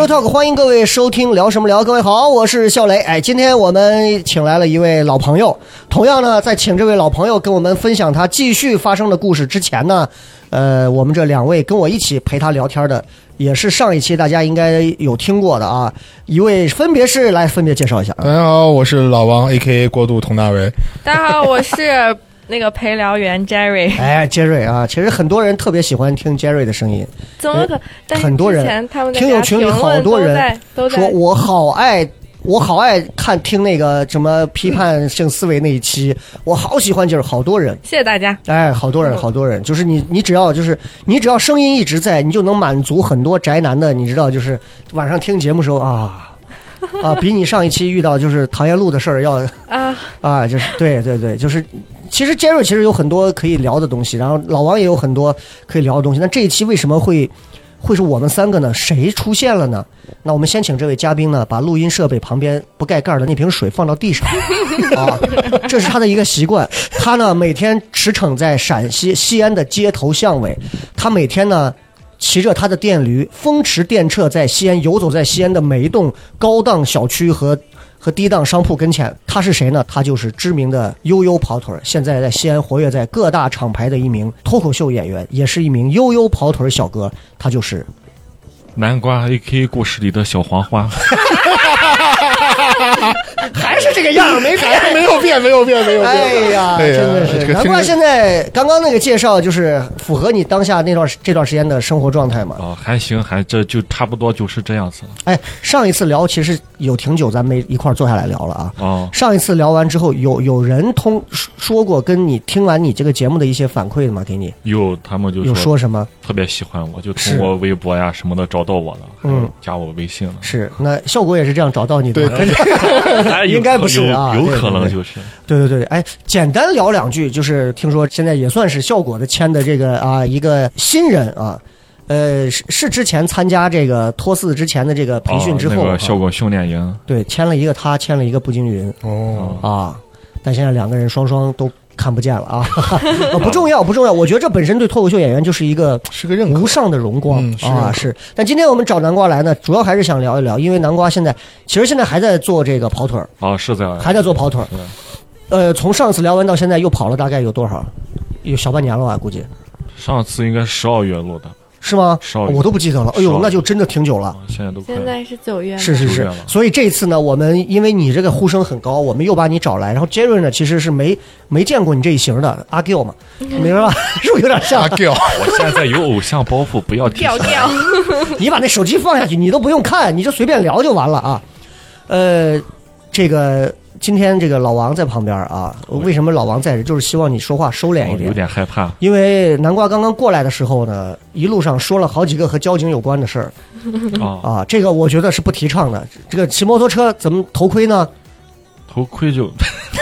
Real Talk，欢迎各位收听聊什么聊。各位好，我是笑雷。哎，今天我们请来了一位老朋友。同样呢，在请这位老朋友跟我们分享他继续发生的故事之前呢，呃，我们这两位跟我一起陪他聊天的，也是上一期大家应该有听过的啊。一位分别是来分别介绍一下啊。大家好，我是老王 A.K.A 过度佟大为。大家好，我是那个陪聊员 Jerry。哎，杰瑞啊，其实很多人特别喜欢听杰瑞的声音。怎么可？但很多人听友群里好多人在说我好爱，我好爱看听那个什么批 判性思维那一期，我好喜欢，就是好多人。谢谢大家。哎，好多人，好多人，就是你，你只要就是你只要声音一直在，你就能满足很多宅男的，你知道，就是晚上听节目时候啊啊，比你上一期遇到就是唐彦路的事儿要啊，啊，就是对对对，就是其实杰瑞其实有很多可以聊的东西，然后老王也有很多可以聊的东西。那这一期为什么会会是我们三个呢？谁出现了呢？那我们先请这位嘉宾呢，把录音设备旁边不盖盖的那瓶水放到地上 啊，这是他的一个习惯。他呢每天驰骋在陕西西安的街头巷尾，他每天呢。骑着他的电驴，风驰电掣在西安游走在西安的每一栋高档小区和和低档商铺跟前。他是谁呢？他就是知名的悠悠跑腿儿，现在在西安活跃在各大厂牌的一名脱口秀演员，也是一名悠悠跑腿小哥。他就是南瓜 A.K. 故事里的小黄花，还是这个样没改。没有变，没有变，没有变。哎呀，哎呀真的是，这个难怪现在刚刚那个介绍就是符合你当下那段这段时间的生活状态嘛。哦，还行，还这就差不多就是这样子了。哎，上一次聊其实有挺久，咱没一块儿坐下来聊了啊。哦，上一次聊完之后，有有人通说过跟你听完你这个节目的一些反馈的吗？给你有他们就有说什么？特别喜欢我，就通过微博呀什么的找到我了，嗯加我微信了。是那效果也是这样找到你的 应该不是啊有可能就是。对对对，哎，简单聊两句，就是听说现在也算是效果的签的这个啊一个新人啊，呃是是之前参加这个托四之前的这个培训之后，哦、那啊个效果训练营，对签了一个他，签了一个步惊云哦，啊，但现在两个人双双都看不见了啊，啊不重要不重要，我觉得这本身对脱口秀演员就是一个是个任务无。上的荣光、啊，是。但今天我们找南瓜来呢，主要还是想聊一聊，因为南瓜现在其实现在还在做这个跑腿儿，哦，是在还在做跑腿儿。呃，从上次聊完到现在又跑了大概有多少？有小半年了吧？估计上次应该十二月录的，是吗？我都不记得了。哎呦，那就真的挺久了。现在都现在是九月吗，是是是所以这一次呢，我们因为你这个呼声很高，我们又把你找来。然后杰瑞呢，其实是没没见过你这一型的阿 Q 嘛，明白吧？是不是有点像阿？Q，我现在有偶像包袱，不要提调调。你把那手机放下去，你都不用看，你就随便聊就完了啊。呃，这个今天这个老王在旁边啊，为什么老王在这？就是希望你说话收敛一点哦有。点害怕。因为南瓜刚刚过来的时候呢，一路上说了好几个和交警有关的事儿啊，啊，这个我觉得是不提倡的。这个骑摩托车怎么头盔呢？头盔就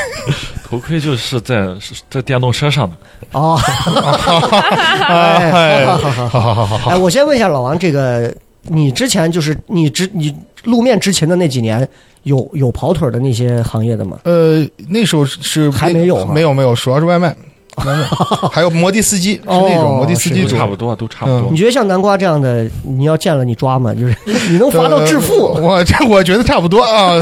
头盔就是在在电动车上的，哦，哎，好好好好。好好好好哎，好。我先问一下老王，这个你之前就是你之你路面执勤的那几年，有有跑腿的那些行业的吗？呃，那时候是还没有没有没有，主要是，外卖 还有摩的司机，是那种哦摩的司机差不多，都差不多你。觉得像南瓜这样的，你要见了你抓吗？就是你能罚到致富？呃我这我觉得差不多啊。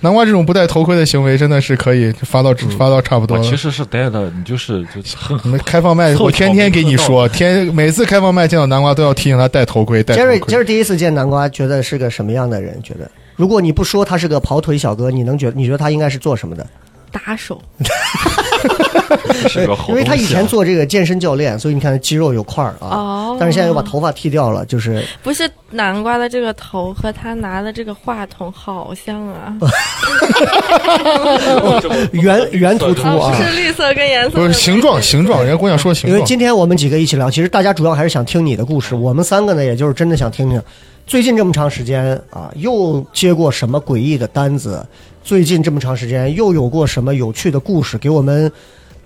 南瓜这种不戴头盔的行为，真的是可以罚到罚到差不多其实是戴的，你就是就很开放麦，我天天给你说，天每次开放麦见到南瓜都要提醒他戴头盔，戴头盔。杰瑞杰瑞第一次见南瓜，觉得是个什么样的人？觉得如果你不说他是个跑腿小哥，你能觉你觉得他应该是做什么的？打手，是个因为他以前做这个健身教练，所以你看肌肉有块儿啊。哦但是现在又把头发剃掉了，就是不是南瓜的这个头和他拿的这个话筒好像啊，圆圆秃秃啊。是绿色跟颜色不是形状形状，人家姑娘说形因为。今天我们几个一起聊，其实大家主要还是想听你的故事。我们三个呢，也就是真的想听听，最近这么长时间啊，又接过什么诡异的单子？最近这么长时间又有过什么有趣的故事？给我们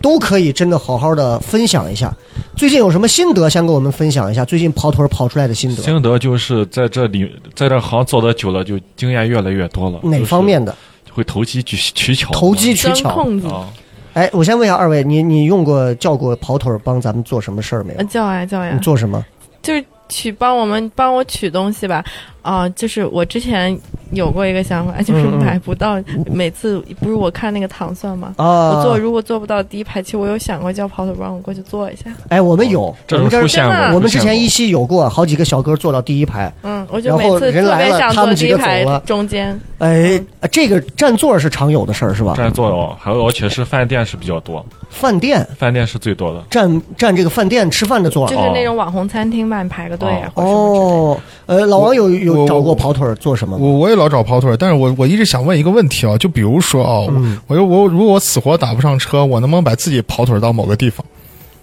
都可以真的好好的分享一下。最近有什么心得，先跟我们分享一下？最近跑腿儿跑出来的心得，心得就是在这里，在这行做的久了，就经验越来越多了。哪方面的？就是会投机取取巧？投机取钻巧。空子，啊！哎，我先问一下二位，你你用过叫过跑腿儿帮咱们做什么事儿没有呃？叫呀叫呀你，做什么？就是取帮我们帮我取东西吧。啊、就是我之前有过一个想法，就是买不到，每次不是我看那个糖蒜吗？啊，我坐如果做不到第一排，其实我有想过叫跑腿帮我过去坐一下。哎，我们有，这我们之前一期有过好几个小哥坐到第一排，嗯，我就然后每次特人来了别想坐他们几第一排个走了中间。哎，这个占座是常有的事儿是吧？占座哦，还有而且是饭店是比较多，饭店饭店是最多的。占占这个饭店吃饭的座儿就是那种网红餐厅嘛，你排个队啊。哦。呃，老王有有找过跑腿儿做什么？我我也老找跑腿儿，但是我我一直想问一个问题啊，就比如说啊，嗯我我我如果我死活打不上车，我能不能把自己跑腿儿到某个地方？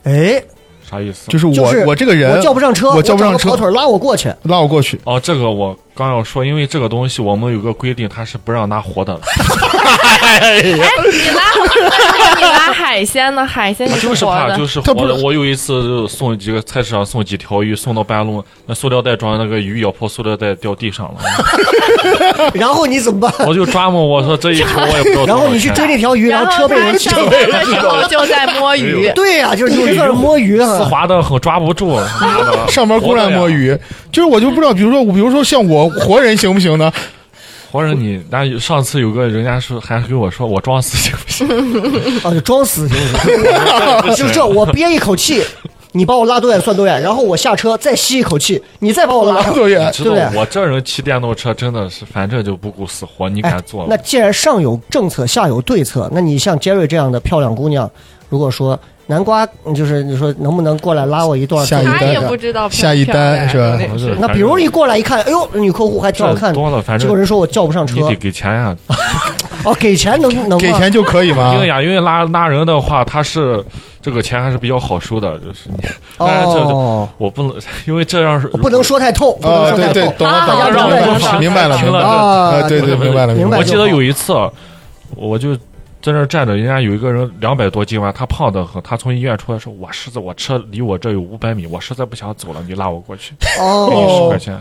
哎，啥意思？就是我、就是我这个人我叫不上车，我叫不上车跑腿儿拉我过去。拉我过去，哦，这个我刚要说，因为这个东西我们有个规定，他是不让拿活的，你拉你拉海鲜呢？海鲜就是是怕就是活的。我有一次就送几个菜市场送几条鱼，送到半路，那塑料袋装的那个鱼咬破塑料袋掉地上了，然后你怎么办？我就抓嘛，我说这一条我也不知道。然后你去追那条鱼，然后车被车的时候就在摸鱼。对呀、就是摸鱼丝啊。滑的很，抓不住。上班公然摸。鱼，就是我就不知道，比如说比如说像我活人行不行呢？活人你，那上次有个人家说还跟我说我装死行不行？啊，就装死行不行？就是这，我憋一口气，你把我拉多远算多远，然后我下车再吸一口气，你再把我拉多远知道对不对我这人骑电动车真的是，反正就不顾死活，你哎敢坐吗？那既然上有政策，下有对策，那你像杰瑞这样的漂亮姑娘，如果说南瓜，嗯就是你说能不能过来拉我一段？下一单他也不知道下一单是吧不是那比如一过来一看，哎呦，女客户还挺好看这，多了，反正结果人说我叫不上车你，得给钱呀、哦，给钱能 能吗给钱就可以吗因？为呀，因为拉拉人的话，他是这个钱还是比较好收的，就是你。当然这哦，我不能，因为这样是不能说太透，不能啊，说太。，对对懂了啊懂了明白了懂了，明白了明白了啊啊，对对明白了明白我记得有一次，我就在那儿站着，人家有一个人两百多斤吧，他胖的很，他从医院出来说：“我实在我车离我这有五百米，我实在不想走了，你拉我过去，给你十哦块，钱。”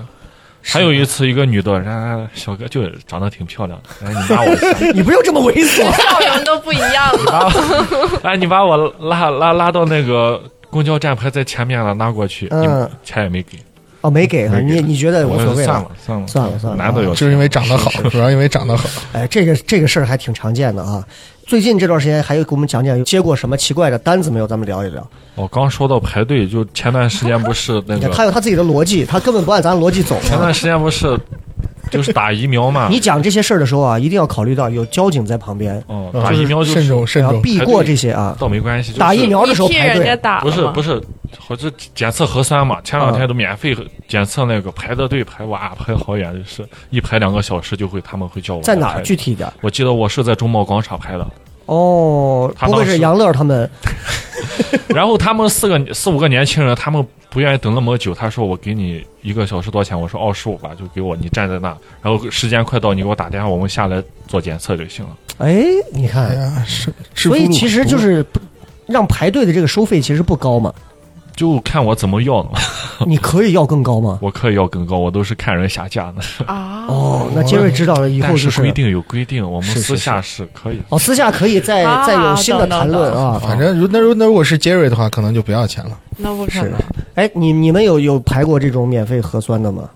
还有一次，一个女的，人家小哥就长得挺漂亮的，哎，你拉我一下，你不用这么猥琐。笑容都不一样了。拉我，哎，你把我拉拉拉到那个公交站牌在前面了，拉过去，嗯钱也没给，哦，没给，你你觉得无所谓算了算了算了算了男的有就是因为长得好，主要因为长得好。哎，这个这个事儿还挺常见的啊。最近这段时间还有给我们讲讲接过什么奇怪的单子没有？咱们聊一聊。我刚说到排队，就前段时间不是那个他有他自己的逻辑，他根本不按咱逻辑走啊。前段时间不是就是打疫苗嘛？你讲这些事儿的时候啊，一定要考虑到有交警在旁边，哦，啊打疫苗就慎是重慎重，要避过这些啊。倒没关系，打疫苗的时候排队，不是不是，好这检测核酸嘛，前两天都免费检测那个排的队排哇排好远，就是一排两个小时就会他们会叫我在哪儿？具体点？我记得我是在中贸广场排的，哦，他不会是杨乐他们？然后他们四个四五个年轻人，他们不愿意等那么久，他说我给你一个小时多少钱？我说二十五吧，就给我，你站在那，然后时间快到，你给我打电话，我们下来做检测就行了。哎，你哎看，哎，是，所以其实就是不让排队的这个收费其实不高嘛，就看我怎么要了，你可以要更高吗？我可以要更高，我都是看人下架的。啊，哦，那杰瑞知道了以后但就是规定有规定，我们私下是可以。哦，私下可以再啊再有新的谈论啊。反正如那如那如果是杰瑞的话，可能就不要钱了。那不可是能。哎，你你们有有排过这种免费核酸的吗？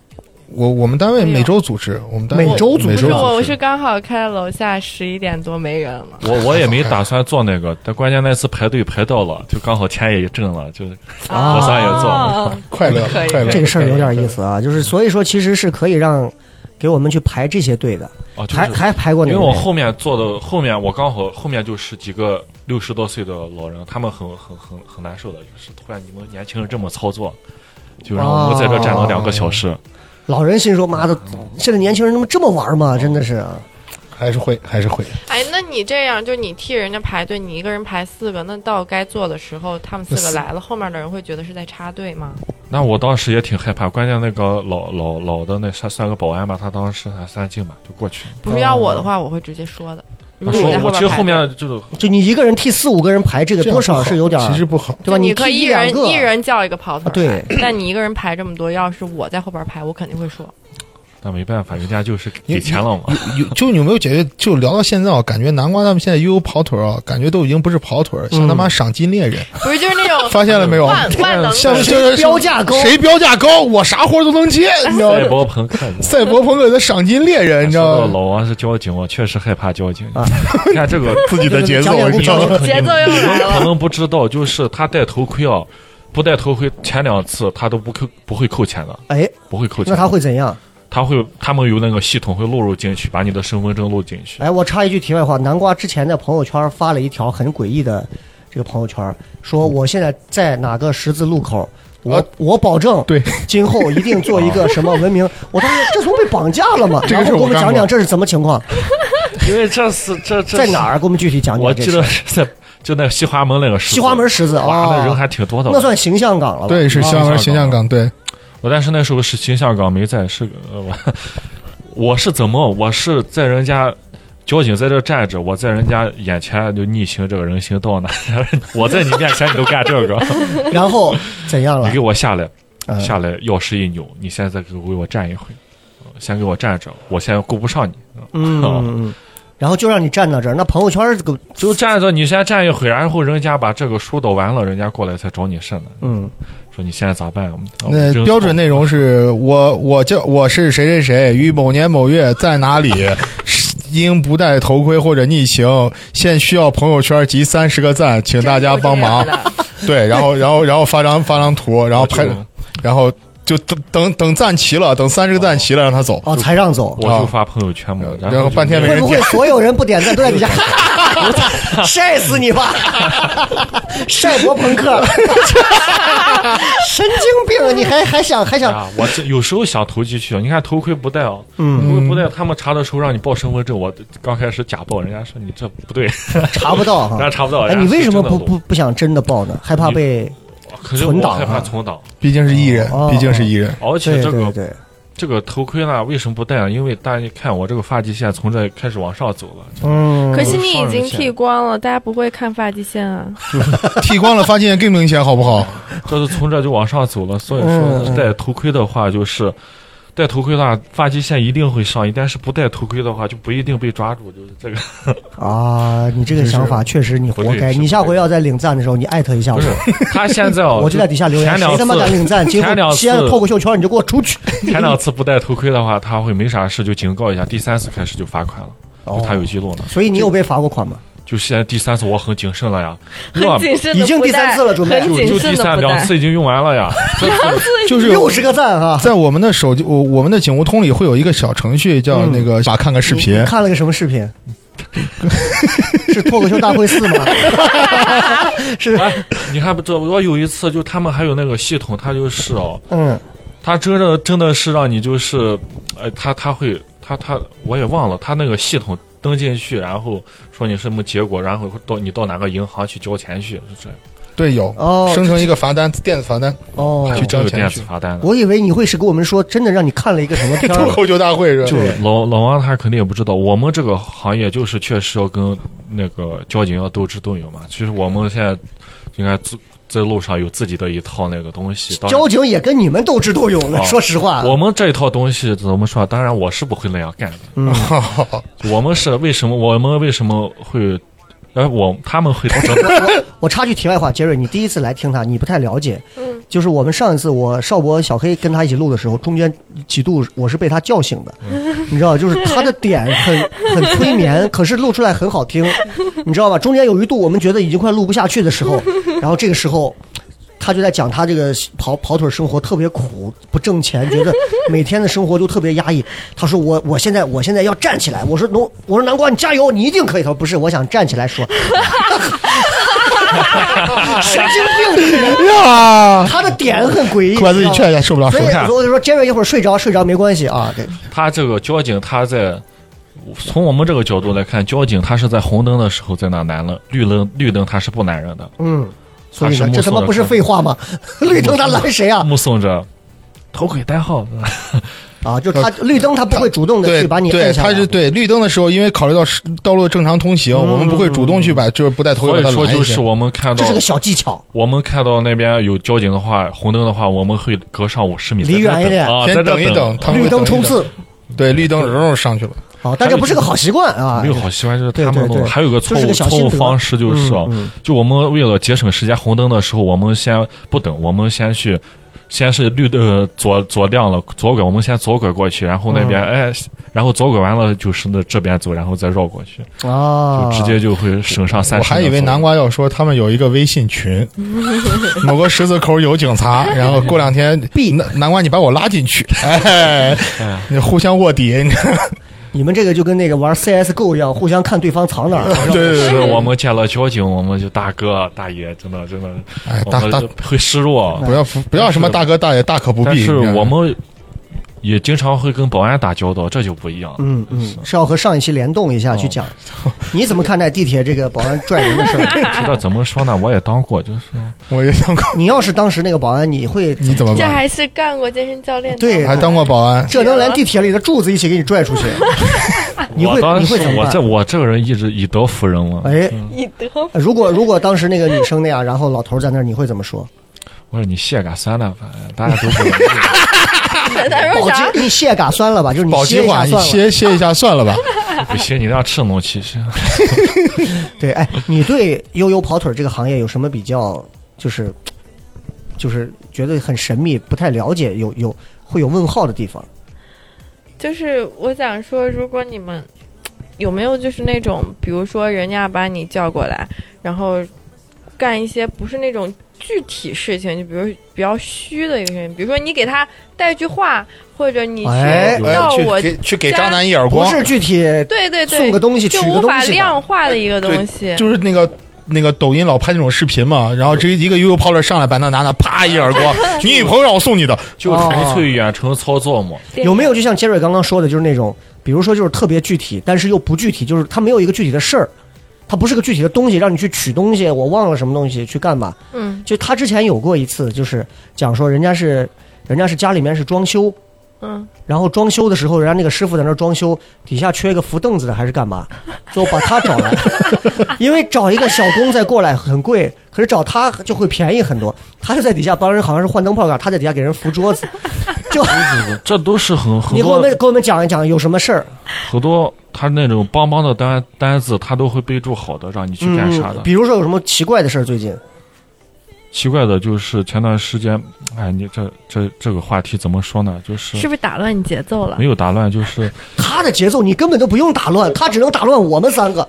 我我们单位每周组织，我们单位每周组织不是我，我是刚好开楼下十一点多没人了。我我也没打算做那个，但关键那次排队排到了，就刚好钱也挣了，就啊核酸也做了。啊 快乐快乐。这个事儿有点意思啊，就是所以说其实是可以让给我们去排这些队的，哦，就是还还排过？因为我后面坐的后面，我刚好后面就是几个六十多岁的老人，他们很很很很难受的，就是突然你们年轻人这么操作，就让我们在这站了两个小时。老人心说：“妈的，现在年轻人他妈这么玩吗？真的是。还是会还是会。哎，那你这样，就你替人家排队，你一个人排四个，那到该坐的时候，他们四个来了，后面的人会觉得是在插队吗？那我当时也挺害怕，关键那个老老老的那三三个保安吧，他当时还三进吧，就过去。不是要我的话，我会直接说的。说我其实后边排队面就是”就你一个人替四五个人排这个，多少是有点儿其实不好。对吧？你可以一人一人叫一个跑腿啊，对，但你一个人排这么多，要是我在后边排，我肯定会说。那没办法，人家就是给钱了嘛。有就你有没有解决，就聊到现在啊，感觉南瓜他们现在悠悠跑腿啊，感觉都已经不是跑腿儿，像他妈赏金猎人，不是，就是那种 发现了没有？万万能的，像就是标价高谁标价高，我啥活都能接，你知道吗？赛博朋克，赛博朋克的赏金猎人，你知道吗？老王是交警，我确实害怕交警。啊你看这个 自己的节奏，讲讲你知道吗？节奏又来了可能不知道，就是他戴头盔啊，不戴头盔前两次他都不扣不会扣钱的，哎，不会扣钱。那他会怎样？他会他们有那个系统会录入进去，把你的身份证录进去。哎，我插一句题外话，南瓜之前在朋友圈发了一条很诡异的这个朋友圈，说我现在在哪个十字路口，我、啊我保证对，今后一定做一个什么文明。我当时这不被绑架了吗？这个然后给我们讲讲这是怎么情况，因为这是这这在哪儿？给我们具体讲讲我记。得是在就那西华门那个十字西华门十字哇，哦那人还挺多的。那算形象岗了吧？对，是西华门形象岗，对，我但是那时候是形象岗没在，是呃我我是怎么我是在人家。交警在这站着，我在人家眼前就逆行这个人行道呢。我在你面前你都干这个，然后怎样了你给？我下来，嗯下来钥匙一扭，你现在给我给我站一回，呃先给我站着，我现在顾不上你，嗯嗯嗯，然后就让你站到这儿。那朋友圈这个就站着，你先站一会儿，然后人家把这个疏导完了，人家过来才找你事呢。嗯，说你现在咋办？那标准内容是我我叫我是谁谁谁，于某年某月在哪里，因不戴头盔或者逆行，现需要朋友圈集三十个赞，请大家帮忙。对，然后然后然后发张发张图，然后拍，然后就等等等赞齐了，等三十个赞齐了，让他走。哦，才让走。我就发朋友圈嘛，然后半天没人会不会所有人不点赞都在底下 晒死你吧？晒博朋克，神经病啊！你还还想还想啊，我这有时候想投机取巧，你看头盔不戴啊，嗯头盔不戴，他们查的时候让你报身份证，我刚开始假报，人家说你这不对，查不到人家？查不到。哎，人家你为什么不不不想真的报呢？害怕被可是我害怕存档毕竟是艺人哦，毕竟是艺人。而且这个这个头盔呢，为什么不戴呢？因为大家看我这个发际线从这开始往上走了，嗯，可惜你已经剃光了，大家不会看发际线啊。剃光了发际线更明显，好不好？这是从这就往上走了。所以嗯说戴头盔的话，就是戴头盔的话，发际线一定会上移，但是不戴头盔的话，就不一定被抓住。就是这个，啊，你这个想法确实你活该。你下回要在领赞的时候，你艾特一下我他现在哦，我就在底下留言，谁他妈敢领赞，今前两次后西安的脱口秀圈你就给我出去。前两次不戴头盔的话，他会没啥事就警告一下，第三次开始就罚款了。哦就他有记录呢，所以你有被罚过款吗？就现在第三次我很谨慎了呀，很谨慎已经第三次了准备就就第三。两次已经用完了呀，就是六十个赞哈。在我们的手机，我我们的警务通里会有一个小程序叫那个，把看个视频。看了个什么视频？是脱口秀大会四吗？是，哎，你还不知道我有一次就他们还有那个系统，他就是哦，嗯，他真的真的是让你就是，哎，他他会他他我也忘了，他那个系统登进去，然后说你什么结果，然后到你到哪个银行去交钱去，是这样，对，有哦生成一个罚单，电子罚单。哦还，有这个电交钱去子罚单。我以为你会是给我们说真的让你看了一个什么片儿。大会是吧？就老老王他肯定也不知道，我们这个行业就是确实要跟那个交警要斗智斗勇嘛。其实我们现在应该自在路上有自己的一套那个东西。交警也跟你们斗智斗勇说实话。我们这一套东西怎么说？当然我是不会那样干的。嗯，我们是为什么？我们为什么会？哎，我他们会？我我插句题外话，杰瑞，你第一次来听他，你不太了解。嗯，就是我们上一次我邵博、小黑跟他一起录的时候，中间几度我是被他叫醒的，你知道，就是他的点很 很催眠，可是录出来很好听，你知道吧？中间有一度我们觉得已经快录不下去的时候，然后这个时候。他就在讲他这个跑跑腿生活特别苦，不挣钱，觉得 每天的生活就特别压抑。他说我我现在我现在要站起来。我说农我说南瓜你加油，你一定可以。他说不是，我想站起来说。神经病呀，他的点很诡异。把自己劝一下，受不了，所以受不了。我就说杰瑞一会儿睡着睡着没关系啊。对，他这个交警他在从我们这个角度来看，交警他是在红灯的时候在那拦了，绿灯绿灯他是不拦人的，嗯，所以呢，他是目这他妈不是废话吗？绿灯他拦谁啊？目送着头盔戴好，啊，就他绿灯他不会主动的去把你对。他是对绿灯的时候，因为考虑到是道路正常通行，我们不会主动去把就是不带头盔所以把他说就是。我们看到这是个小技巧。我们看到那边有交警的话，红灯的话，我们会隔上五十米，离远一点啊，先等一等，他们绿会等一等灯冲刺，对，绿灯蓉蓉上去了。啊，但这不是个好习惯啊。没有好习惯，就是他们弄。还有个错误错误方式，就是说嗯嗯，就我们为了节省时间，红灯的时候，我们先不等，我们先去。先是绿灯呃左左亮了，左拐，我们先左拐过去，然后那边、嗯哎，然后左拐完了就是那这边走，然后再绕过去，啊，就直接就会省上三我。还以为南瓜要说他们有一个微信群，某个十字口有警察，然后过两天南南瓜你把我拉进去，哎，你互相卧底，你 你们这个就跟那个玩 CSGO 一样，互相看对方藏哪儿。对对对是我们见了交警，我们就大哥大爷，真的真的，哎，大大我们会示弱。不要不要什么大哥大爷，大可不必。但是我们也经常会跟保安打交道，这就不一样了。嗯嗯，是要和上一期联动一下去讲。你怎么看待地铁这个保安拽人的事儿？这个怎么说呢？我也当过，就是我也当过，你要是当时那个保安，你会你怎么办？这还是干过健身教练的，对还当过保安，这能连地铁里的柱子一起给你拽出去？你会你会怎么时我这？我这个人一直以德服人嘛。哎，以德如果如果当时那个女生那样，然后老头在那儿，你会怎么说？我说你卸个算了吧，大家都不容易。保 他说啥？鸡，你歇嘎算了吧，就是你保鸡话，你歇。歇歇一下算了吧。不行，你那样吃东西去。对，哎，你对悠悠跑腿这个行业有什么比较，就是就是觉得很神秘、不太了解，有有会有问号的地方？就是我想说，如果你们有没有就是那种，比如说人家把你叫过来，然后干一些不是那种具体事情，就比如比较虚的一个事情，比如说你给他带句话，或者你哎去到我去给去给渣男一耳光不，是具体对对对，送个东西、就无法量化的一个东西。就是那个那个抖音老拍那种视频嘛，然后这一个悠悠跑腿上来把那男的啪一耳光，你女朋友让我送你的，就纯粹远程操作嘛。有没有就像杰瑞刚刚说的，就是那种，比如说就是特别具体，但是又不具体，就是他没有一个具体的事儿，他不是个具体的东西，让你去取东西，我忘了什么东西去干嘛。嗯就他之前有过一次，就是讲说人家是人家是家里面是装修，嗯，然后装修的时候，人家那个师傅在那儿装修，底下缺一个扶凳子的还是干嘛，最后把他找来，因为找一个小工再过来很贵，可是找他就会便宜很多。他就在底下帮人好像是换灯泡杆，他在底下给人扶桌子，就这都是很 很多你给我们给我们讲一讲有什么事儿。很多他那种帮帮的单单子，他都会备注好的，让你去干啥的嗯。比如说有什么奇怪的事儿？最近奇怪的就是前段时间，哎，你这这这个话题怎么说呢？就是是不是打乱你节奏了没？有打乱，就是 他的节奏你根本都不用打乱，他只能打乱我们三个。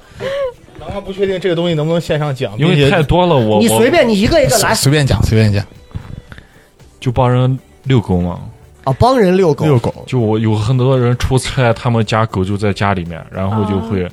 哪怕不确定这个东西能不能线上讲，因为太多了，我我你随便你一个一个来随便讲随便讲，就帮人遛狗嘛。啊，帮人遛狗。遛狗。就我有很多人出差，他们家狗就在家里面，然后就会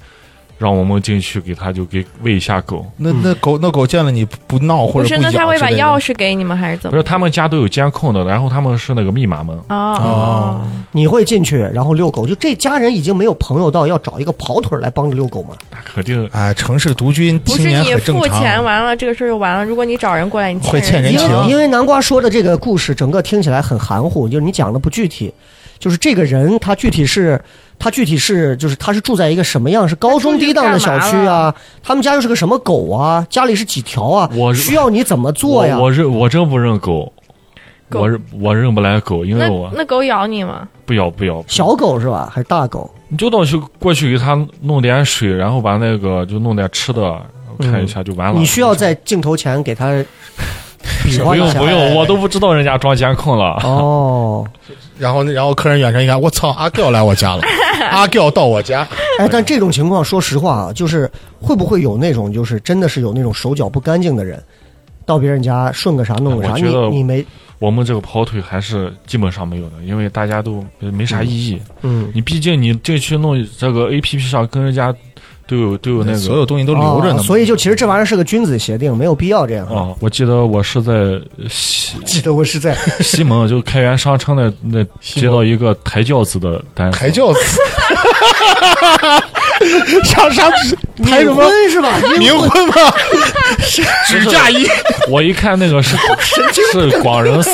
让我们进去给他就给喂一下狗。那那狗那狗见了你不闹或不是，者不是那他会把钥匙给你们还是怎么？不是他们家都有监控的，然后他们是那个密码门。哦哦你会进去然后遛狗，就这家人已经没有朋友到要找一个跑腿儿来帮着遛狗吗？那肯定哎，城市独居不是青年你付很正常。钱完了，这个事儿就完了。如果你找人过来，你会欠人因情为因为南瓜说的这个故事，整个听起来很含糊，就是你讲的不具体。就是这个人，他具体是，他具体是，就是他是住在一个什么样，是高中低档的小区啊？他们家又是个什么狗啊？家里是几条啊？我需要你怎么做呀？我我认我真不认狗？狗我认我认不来狗，因为我那狗咬你吗？不咬不咬。小狗是吧？还是大狗？你就到去过去给它弄点水，然后把那个就弄点吃的，看一下就完了。你需要在镜头前给他比不划一下。用不用，我都不知道人家装监控了。哦，然后然后客人远程一看，我操，阿刁来我家了，阿刁到我家，哎，但这种情况，说实话啊，就是会不会有那种，就是真的是有那种手脚不干净的人，到别人家顺个啥弄个啥，你我觉得你没我们这个跑腿还是基本上没有的，因为大家都呃没啥意义。嗯你毕竟你进去弄这个 A P P 上跟人家都有都有那个所有东西都留着呢。哦所以就其实这玩意儿是个君子协定，没有必要这样。哦，我记得我是在西 记得我是在 西蒙，就开元商城那那接到一个抬轿子的单，抬轿子，上啥拍什冥么婚是吧？冥婚吗？指嫁衣，我一看那个是是广仁寺，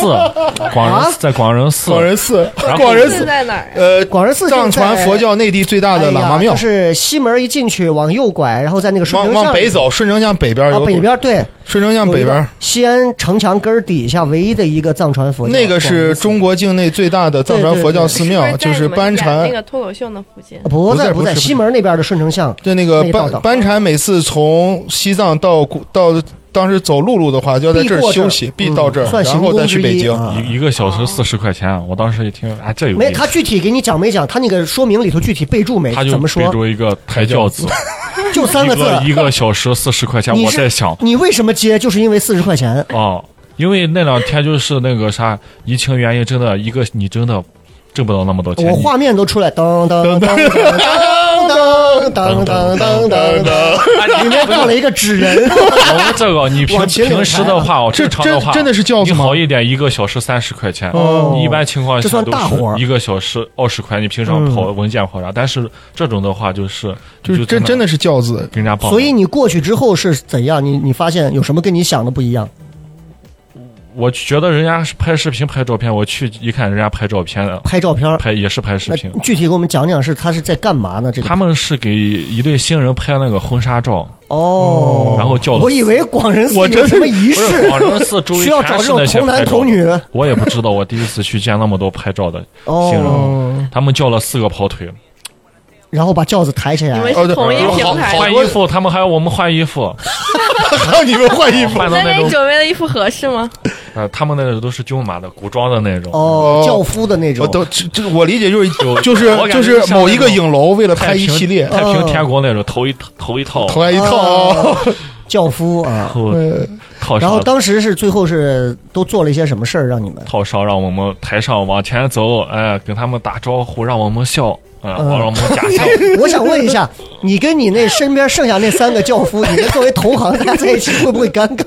广仁寺在广仁寺，广仁寺，广仁寺，在哪儿啊？呃，广仁寺就藏传佛教内地最大的喇嘛庙。是西门一进去往右拐，然后在那个顺往城巷往北走，顺城巷北边啊有，北边对，顺城巷北边，西安城墙根儿底下唯一的一个藏传佛教，那个是中国境内最大的藏传佛教寺庙，就是班禅那。个脱口秀那附近。不在不在西门那边的顺城巷，对那个班班禅每次从西藏到古到当时走陆路的话，就要在这儿休息，必到这儿，嗯然后再去北京。一啊一一个小时四十块钱，我当时一听，啊，这有没，他具体给你讲没讲？他那个说明里头具体备注没？他就备怎么说？注一个抬轿子，就三个字。一个一个小时四十块钱，我在想，你为什么接？就是因为四十块钱。啊，因为那两天就是那个啥疫情原因，真的一个你真的挣不到那么多钱。我画面都出来，噔噔噔噔噔噔噔噔噔，里面放了一个纸人。我们这个你平平时的话，我正常的话，真的是轿子吗你好一点，一个小时三十块钱。哦你一般情况下都大活一个小时二十块，你平常跑文件跑啥？但是这种的话，就是就是真真的是轿子，跟人家报。所以你过去之后是怎样？你你发现有什么跟你想的不一样？我觉得人家是拍视频拍照片，我去一看，人家拍照片的，拍照片。拍也是拍视频。具体给我们讲讲是他是在干嘛呢？这个他们是给一对新人拍那个婚纱照，哦，然后叫我以为广仁寺我真是有什么仪式，广仁寺周围需要找这种全是那些童男童女。我也不知道，我第一次去见那么多拍照的新人，哦，他们叫了四个跑腿，然后把轿子抬起来你。们哦对是同一平台换衣服，他们还要我们换衣服，还要你们换衣服。换 到那种你准备的衣服合适吗？呃，他们那个都是军马的古装的那种，哦，轿夫的那种我。都这这，我理解就是就就是就是某一个影楼为了拍一系列，太平天国那种头一头一套，头一套。哦 教夫啊。然后当时是最后是都做了一些什么事儿让你们？套上让我们台上往前走，哎，跟他们打招呼，让我们笑，啊，嗯让我们假笑。我想问一下，你跟你那身边剩下那三个轿夫，你们作为同行，大家在一起会不会尴尬？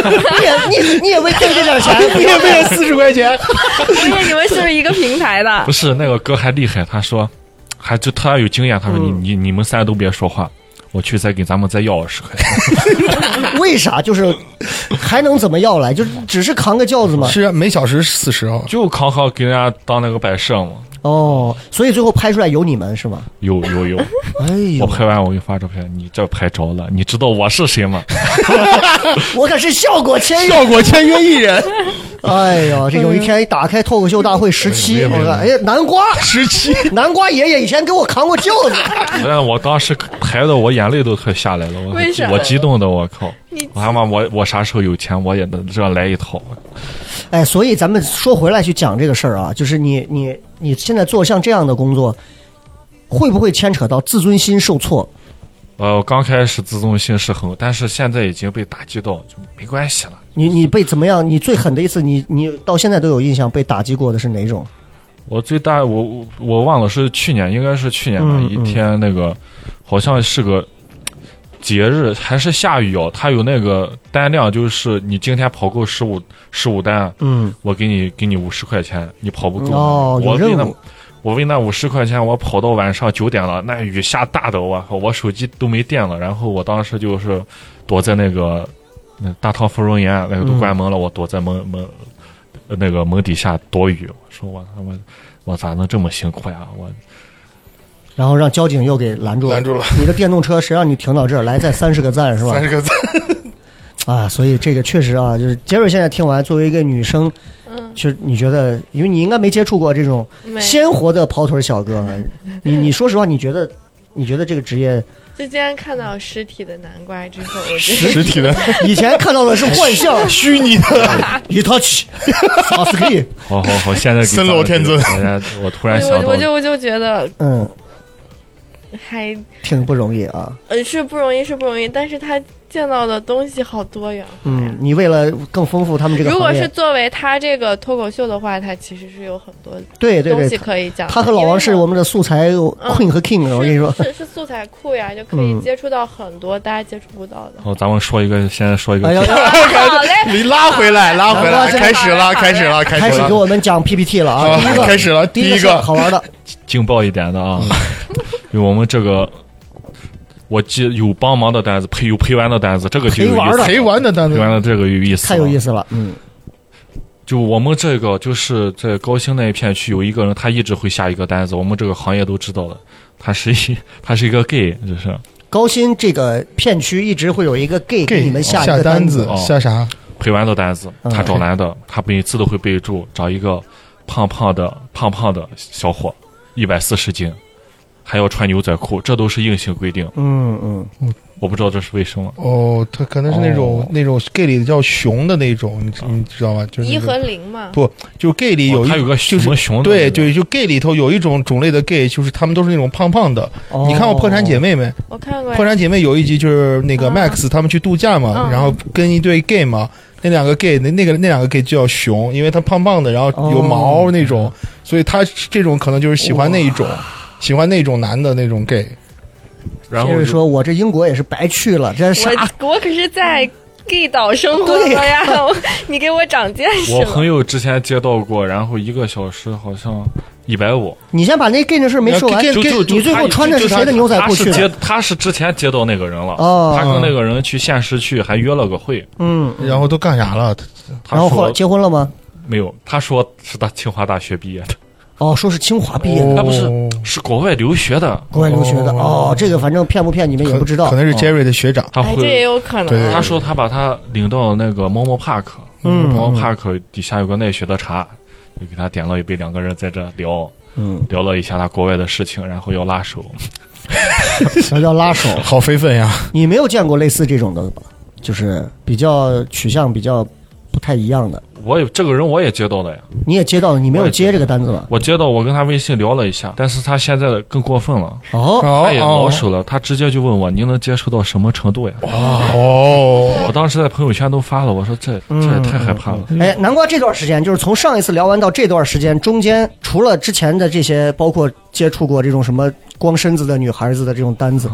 你也你你也为挣这点钱，你也为了四十块钱，我以为你们是不是一个平台的不？是那个哥还厉害，他说，还就他有经验，他说你嗯你你们三个都别说话，我去再给咱们再要二十块。为啥？就是还能怎么要来？就是只是扛个轿子吗？是啊每小时四十啊，就扛好给人家当那个摆设嘛。哦，所以最后拍出来有你们是吗？有有有，哎我，拍完我给你发照片，你这拍着了，你知道我是谁吗？我可是效果签约。效果签约艺人哎呀，这有一天一打开脱口秀大会十七，看，哎呀，南瓜，十七，南瓜爷爷以前给我扛过轿子。但我当时拍的我眼泪都快下来了，我我激动的我靠！你我他妈我我啥时候有钱我也能这样来一套。哎，所以咱们说回来去讲这个事儿啊，就是你你你现在做像这样的工作，会不会牵扯到自尊心受挫？呃，我刚开始自尊心是很，但是现在已经被打击到，就没关系了。你你被怎么样？你最狠的一次，你你到现在都有印象被打击过的是哪种？我最大我我我忘了是去年，应该是去年吧，嗯一天那个好像是个节日，还是下雨哦，它有那个单量，就是你今天跑够十五十五单，嗯，我给你给你五十块钱，你跑不够，我为那我为那五十块钱，我跑到晚上九点了，那雨下大的，我靠，我手机都没电了。然后我当时就是躲在那个那大唐芙蓉园那个都关门了，我躲在门门呃那个门底下躲雨。我说我他妈我咋能这么辛苦呀？我然后让交警又给拦住了。拦住了。你的电动车谁让你停到这儿来？再 三十个赞是吧三？十个赞，啊，所以这个确实啊，就是杰瑞现在听完，作为一个女生，嗯，就你觉得，因为你应该没接触过这种。鲜活的跑腿小哥，你你说实话，你觉得你觉得这个职业就今天看到实体的南瓜之后，我觉实体的、以前看到的是幻象，虚拟的，一 touch，萨斯克，好好好，现在给森罗天尊我突然，想到我我，就我就觉得嗯，还挺不容易啊。呃是不容易是不容易，但是他见到的东西好多呀。嗯，。你为了更丰富他们这个如果，是作为他这个脱口秀的话，他其实是有很多对对东西，可以讲。他和老王是我们的素材 queen 和 king，我跟你说，是是是素材库呀，就可以嗯。接触到很多大家接触不到的。然后咱们说一个，现在说一个哎呀，好嘞，你拉回来，拉回来，这个开始了，开始了，开开始给，我们讲 PPT 了啊！啊第一个开始了，第一个好玩的，劲爆一点的啊，因为我们这个，我记有帮忙的单子，陪有陪玩的单子，这个就有陪玩的。陪玩的单子，陪玩的这个有意思，太有意思。了。嗯，就我们这个就是在高新那一片区有一个人，他一直会下一个单子，我们这个行业都知道的，他是一 他是一个 gay，就是高新这个片区一直会有一个 gay 给给你们下一下个单子哦下啥？陪玩的单子，嗯他找男的，他每次都会备注找一个胖胖的胖胖的小伙，一百四十斤，还要穿牛仔裤，这都是硬性规定，嗯嗯，我不知道这是为什么。哦，他可能是那种哦。那种 gay 里叫熊的那种，你知你知道吗？就是一和零嘛，不，就 gay 里有一哦他有个就是什么熊的对，那个。对，就 gay 里头有一种种类的 gay，就是他们都是那种胖胖的。哦。你看过《破产姐妹》没？我看过破产姐妹有一集就是那个嗯。Max 他们去度假嘛，嗯。然后跟一对 gay 嘛，那两个 gay 那那个那两个 gay 就叫熊，因为他胖胖的，然后有毛那种，所以他这种可能就是喜欢那一种，喜欢那种男的那种 gay。然后说，我这英国也是白去了，这啥？我我可是在 gay 岛生活的呀，我 你给我长见识我。朋友之前接到过，然后一个小时好像一百五。你先把那 gay 的事没说完，就就就你最后穿的是谁的牛仔裤去？他是接他是之前接到那个人了，哦他跟那个人去现实去还约了个会，嗯，然后都干啥了？他然后后来说结婚了吗？没有，他说是他清华大学毕业的，哦，说是清华毕业的，他不是哦是国外留学的，国外留学的。哦，这个反正骗不骗你们也不知道可。能是 Jerry 的学长。他哎，这也会。有可能。对他说他把他领到那个猫猫 park，嗯猫猫 park 底下有个奈雪的茶，就给他点了一杯，两个人在这聊，嗯，聊了一下他国外的事情，然后要拉手。啥叫拉手？好非分呀！你没有见过类似这种的吧？就是比较取向比较不太一样的。我也这个人我也接到了呀，你也接到了，你没有接这个单子吧？我接到我跟他微信聊了一下，但是他现在更过分了，哦，哦他也老哦手了，他直接就问我您能接受到什么程度呀？哦，我当时在朋友圈都发了，我说这这也太害怕了。哎，难怪这段时间，就是从上一次聊完到这段时间，中间除了之前的这些，包括接触过这种什么光身子的女孩子的这种单子，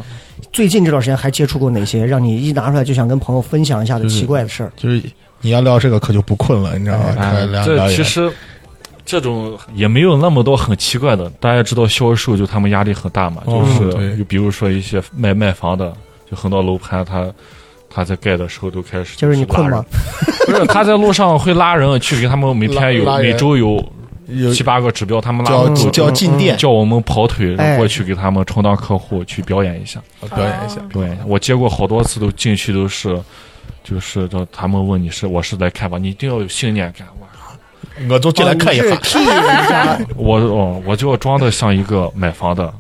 最近这段时间还接触过哪些让你一拿出来就想跟朋友分享一下的奇怪的事儿？就是你要聊这个可就不困了，你知道吗？哎，这其实这种也没有那么多很奇怪的。大家知道销售就他们压力很大嘛，哦就是对就比如说一些卖卖房的，就很多楼盘他。他在盖的时候都开始就是你困吗？不是，他在路上会拉人去给他们每天有每周有有七八个指标，他们拉叫人都叫进店叫我们跑腿，然哎后过去给他们充当客户去表演一下，表演一下。表演一下。我接过好多次都进去都是，就是叫他们问你是我是来看吧，你一定要有信念感。我我都进来看一下我哦，我就要装的像一个买房的，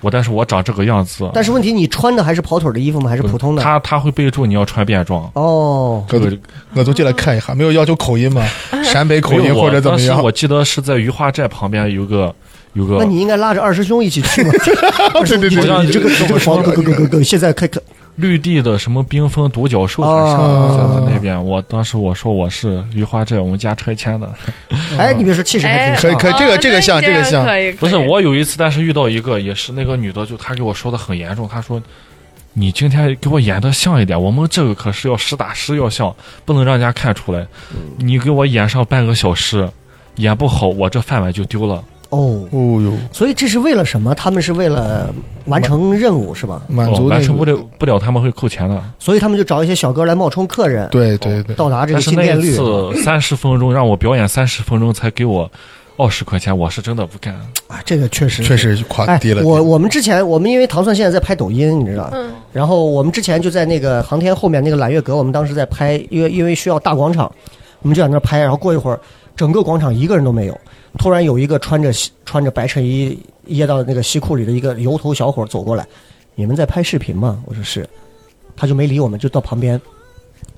我但是我长这个样子，但是问题你穿的还是跑腿的衣服吗？还是普通的？他他会备注你要穿便装。哦，哥哥我都进来看一下，没有要求口音吗？陕北口音或者怎么样我记得是在鱼化寨旁边有个有个那你应该拉着二师兄一起去嘛。对对对你这个你这个房，这么说 go go go go，现在开开绿地的什么冰封独角兽还是啥哦的，在那边。我当时我说我是余花镇我们家拆迁的，哎，你别说，气势还哎，挺上。可以可以这个哦这个像这个像，不是我有一次，但是遇到一个也是那个女的，就她给我说的很严重，她说。你今天给我演的像一点，我们这个可是要实打实要像，不能让人家看出来。你给我演上半个小时，演不好，我这饭碗就丢了。哦，哦哟，所以这是为了什么？他们是为了完成任务是吧？满哦完成不了不了，他们会扣钱的。所以他们就找一些小哥来冒充客人，对对对，到达这个但是那一进店率。次三十分钟让我表演三十分钟才给我二十块钱，我是真的不干。啊，这个确实确。实垮哎低了。，我我们之前我们因为糖蒜现在在拍抖音，你知道，嗯，然后我们之前就在那个航天后面那个揽月阁，我们当时在拍，因为因为需要大广场，我们就在那拍，然后过一会儿，整个广场一个人都没有，突然有一个穿着西穿着白衬衣掖到那个西裤里的一个油头小伙走过来，你们在拍视频吗？我说是，他就没理我们，就到旁边，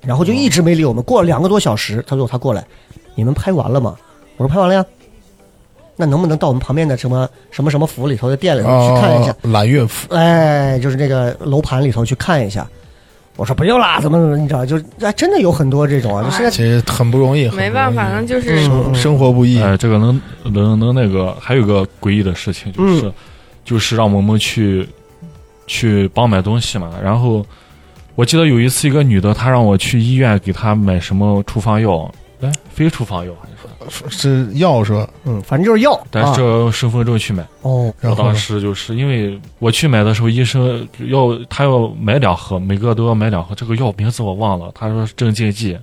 然后就一直没理我们，过了两个多小时，他说他过来，你们拍完了吗？我说拍完了呀。那能不能到我们旁边的什么什么什么府里头的店里头去看一下哦？，揽乐府，哎，就是那个楼盘里头去看一下。我说不用啦，怎么怎么，你知道，就哎，真的有很多这种啊，就现在其实很不容易，没办法，反正就是嗯生活不易。哎，这个能能能那个，还有个诡异的事情，就是、嗯就是让我们去去帮买东西嘛。然后我记得有一次，一个女的，她让我去医院给她买什么处方药，哎，非处方药还是啥？是药是吧？嗯，反正就是药，但是啊这个用身份证去买。哦，我然后当时就是因为我去买的时候，医生要他要买两盒，每个都要买两盒。这个药名字我忘了，他说是镇静剂，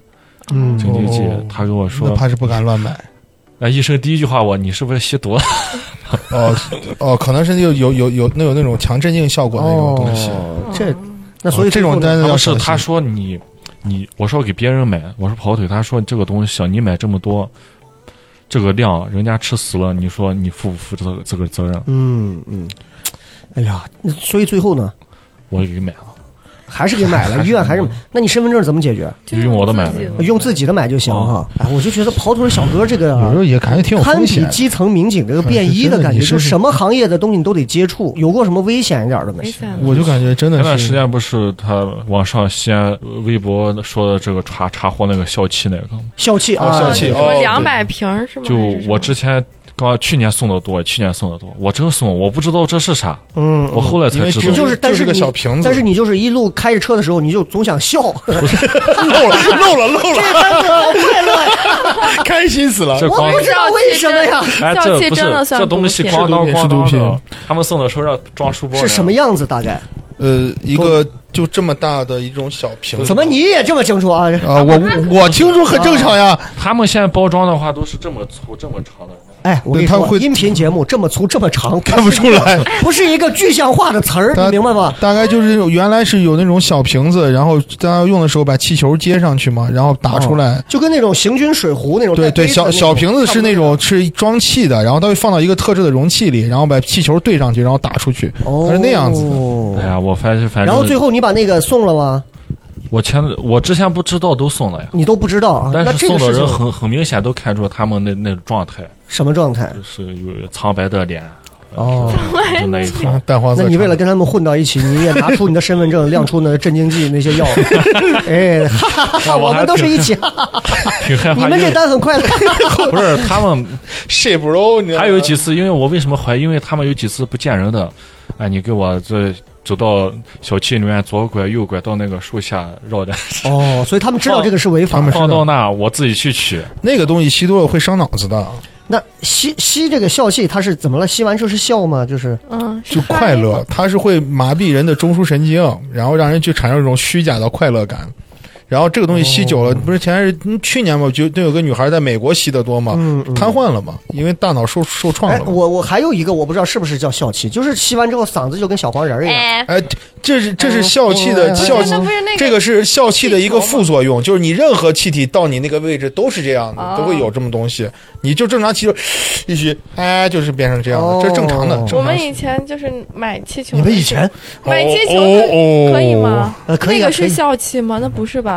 嗯，镇静剂哦。他跟我那说，怕是不敢乱买。那，医生第一句话我你是不是吸毒了？哦哦，可能是有有有有那有那种强镇静效果的那种东西。哦，这那所以哦这种单子要是他说你你我说给别人买，我说跑腿，他说这个东西啊你买这么多，这个量人家吃死了，你说你负不负这个这个责任？嗯嗯，哎呀，所以最后呢，我也给买了，还是给买了，医院还是买，那你身份证怎么解决？就用我的买的。用自己的买就行哈。哎，我就觉得跑腿小哥这个啊有时候也感觉挺有堪比风险。基层民警这个便衣的感觉，就什么行业的东西你都得接触。有过什么危险一点的没？我就感觉真的前段时间不是他网上西安微博说的这个查查获那个笑气那个吗？笑气啊，笑气两百瓶是吗？就我之前刚去年送的多，去年送的多，我真送，我不知道这是啥，嗯，我后来才知道。就是，但就是个小瓶子但是你就是一路开着车的时候，你就总想笑，漏了漏了漏了，好快乐呀！开心死了我不知道为什么呀，这不是这东西毒品咣当咣是毒品当的，他们送的时候让装书包，是什么？样子？大概呃，一个就这么大的一种小瓶子。怎么你也这么清楚啊？啊？我我清楚很正常呀。他们现在包装的话都是这么粗、这么长的。哎，我跟你说，他会音频节目这么粗这么长，看不出来，不是一个具象化的词儿，他你明白吗？大概就是有原来是有那种小瓶子，然后大家用的时候把气球接上去嘛，然后打出来。就跟那种行军水壶那种对对，小小瓶子是那种是装气的，然后它会放到一个特制的容器里，然后把气球对上去，然后打出去，哦它是那样子的。哎呀，我反正反正，然后最后你把那个送了吗？我前我之前不知道都送了呀，你都不知道啊？但是那这个事情送的人很很明显都看出他们那那种状态，什么状态？就是有苍白的脸，哦，就那一种。淡黄色长。那你为了跟他们混到一起，你也拿出你的身份证，亮出那镇静剂那些药，哎，哈哈哈哈，我们都是一起，哈哈挺害怕。你们这为单很快乐。不是他们知道吗还有几次，因为我为什么怀疑？因为他们有几次不见人的，哎，你给我这走到小区里面左拐右拐到那个树下绕着，哦，所以他们知道这个是违法的。放到那我自己去取。那个东西吸多了会伤脑子的，那吸吸这个笑气，它是怎么了？吸完之后是笑吗？就是嗯，就快乐，它是会麻痹人的中枢神经，然后让人去产生一种虚假的快乐感。然后这个东西吸久了，不是前是嗯去年嘛，就就有个女孩在美国吸的多嘛，嗯嗯瘫痪了嘛，因为大脑受受创哎了，嘛。我我还有一个，我不知道是不是叫笑气，就是吸完之后嗓子就跟小黄人儿一样。哎，哎，这是这是笑气的嗯笑这个是笑气的一个副作用，就是你任何气体到你那个位置都是这样的，哦都会有这么东西。你就正常气球一吸，哎，就是变成这样的，这是正常的。我们以前就是买气球，你们以前买气球哦哦可以吗？呃可以啊那个是笑气吗？那不是吧？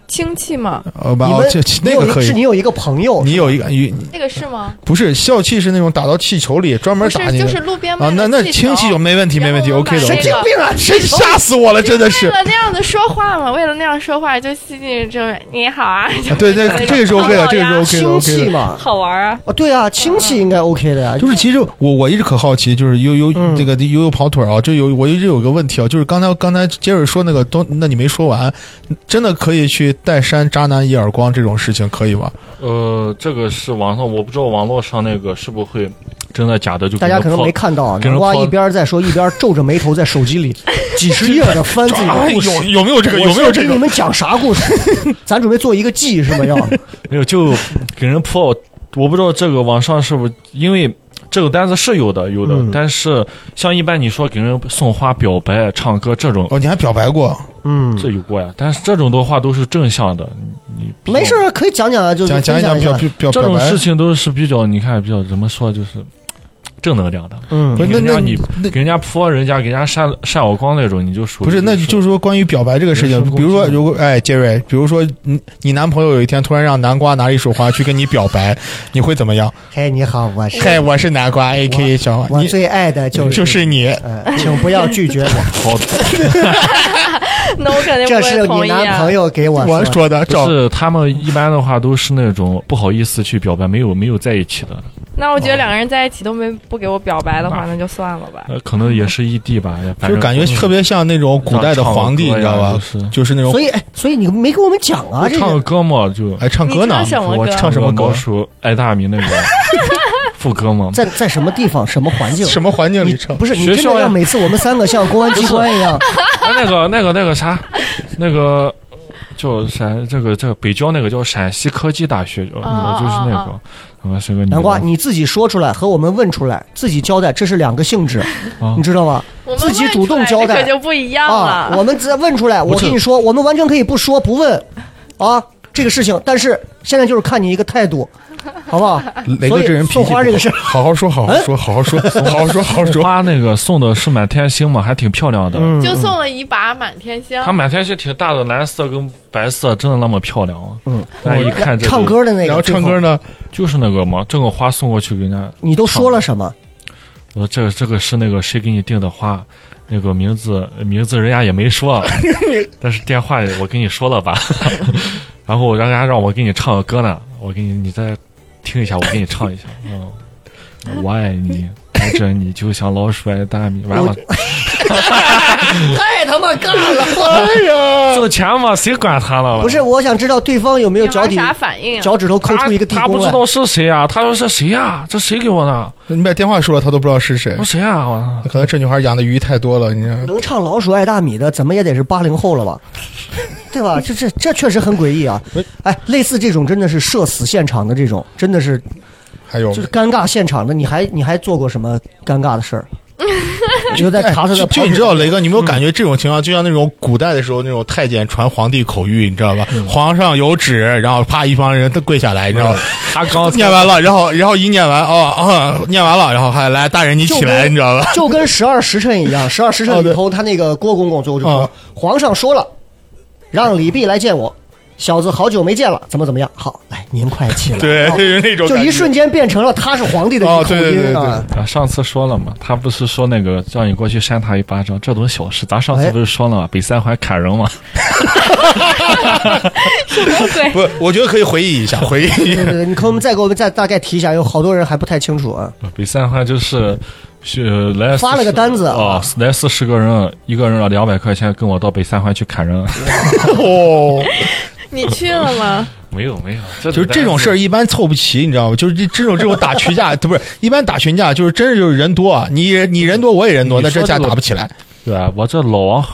氢气吗？呃，吧，你们哦那个可以。是你有一个朋友，你有一个你那个是吗？不是笑气是那种打到气球里专门，打进去就是路边卖啊，那那气氢气球没问题，没问题，OK 的然后我们神，OK 的。经病啊！真吓死我了，真的是为是。了那样子说话嘛，为了那样说话就吸进去，就你好啊，啊对对，这个是 OK 的，这个是 OK 的氢，OK 的。气嘛，好玩啊。哦，对啊，氢气应该 OK 的呀。就是其实我我一直可好奇，就是悠悠嗯这个悠悠跑腿啊，就有我一直有个问题啊，就是刚才刚才杰瑞说那个都，那你没说完，真的可以去带扇渣男一耳光这种事情可以吗？呃，这个是网上，我不知道网络上那个是不是会真的假的，就大家可能没看到南瓜一边在说，一边皱着眉头在手机里 几十页的翻自己的哎故事。有有没有这个？有没有这个你？们讲啥故事？咱准备做一个记是吗？要 没有就给人泼。我不知道这个网上是不是因为这个单子是有的，有的，嗯但是像一般你说给人送花、表白、唱歌这种，哦，你还表白过？嗯，这有过呀。但是这种的话都是正向的，你你没事儿，可以讲讲啊，就是讲讲一讲分享下表表表表白这种事。情都是比较，你看比较怎么说，就是正能量的。嗯不是那那你那给人家泼人家给人家扇扇我光那种，你就属于不是，那就是说关于表白这个事情比如说，如果哎，杰瑞，比如说你你男朋友有一天突然让南瓜拿一束花去跟你表白，你会怎么样？嘿，你好，我是嗨，我是南瓜，A K 小我最爱的就是就是你，呃，请不要拒绝我，好的，那我肯定不这是会同意你男朋啊。友给我我说的，是他们一般的话都是那种不好意思去表白，没有没有在一起的，那我觉得两个人在一起都没不给我表白的话，那就算了吧。呃，可能也是异地吧，就感觉特别像那种古代的皇帝，你知道吧？就是那种所以，哎，所以你没给我们讲啊，唱个个歌嘛，就哎唱歌呢？我唱什么歌老鼠爱大米那个 副歌吗。在在什么地方、什么环境？什么环境里唱？不是你学校呀真的让每次我们三个像公安机关一样，哎，那个那个那个啥，那个叫陕这个这个北郊那个叫陕西科技大学，就是那啊是个女的南瓜你自己说出来和我们问出来，自己交代，这是两个性质，啊你知道吗？我们自己主动交代问出来这可就不一样啊，了。我们只问出来，我跟你说，我们完全可以不说不问啊这个事情，但是现在就是看你一个态度，好不好？雷哥这人脾气送花这个事儿好好说，好好说，好好说，好好说，好好说。花那个送的是满天星嘛，还挺漂亮的。嗯，就送了一把满天星，它满天星挺大的，蓝色跟白色，真的那么漂亮啊！嗯，但一看这唱歌的那个，然后唱歌呢？呢？就是那个嘛，这个花送过去给人家，你都说了什么？我说这个这个是那个谁给你订的花，那个名字名字人家也没说，但是电话我跟你说了吧。然后人家让我给你唱个歌呢，我给你你再听一下，我给你唱一下。嗯，我爱你，爱着你就像老鼠爱大米。完了，太他妈尬了！哎呀，挣钱嘛，谁管他了？不是，我想知道对方有没有脚底啥反应啊？脚趾头抠出一个地宫来。他不知道是谁啊，他说是谁呀、这谁给我的？你把电话说了，他都不知道是谁我。谁啊？我可能这女孩养的鱼太多了，你知道。能唱老鼠爱大米的，怎么也得是八零后了吧？对吧？这这这确实很诡异啊！哎，类似这种真的是社死现场的这种，真的是还有就是尴尬现场的。你还你还做过什么尴尬的事儿？就在哎就查他的就你知道，雷哥，你有没有感觉这种情况就像那种古代的时候那种太监传皇帝口谕，你知道吧？皇上有旨，然后啪一帮人都跪下来，你知道吧？他刚念完了，然后然后一念完，哦啊，念完了，然后还来大人你起来，你知道吧？就跟十二时辰一样，十二时辰里头，他那个郭公公最后就说啊：“皇上说了，让李泌来见我，小子好久没见了，怎么怎么样？好，来您快起来。”对，哦就是那种就一瞬间变成了他是皇帝的口对对对对音啊！啊，上次说了嘛，他不是说那个叫你过去扇他一巴掌，这都是小事，咱上次哎不是说了吗？北三环砍人嘛，不，我觉得可以回忆一下，回忆一下。对对对，你可我们再给我们再大概提一下，有好多人还不太清楚啊。北三环就是是来发了个单子啊哦，来四十个人，一个人两百块钱，跟我到北三环去砍人。哦，你去了吗？没 有没有，就是这种事儿一般凑不齐，你知道吗？就是这这种这种打群架，不是一般打群架，就是真是就是人多，啊你你人多我也人多，那这架打不起来。对啊，我这老王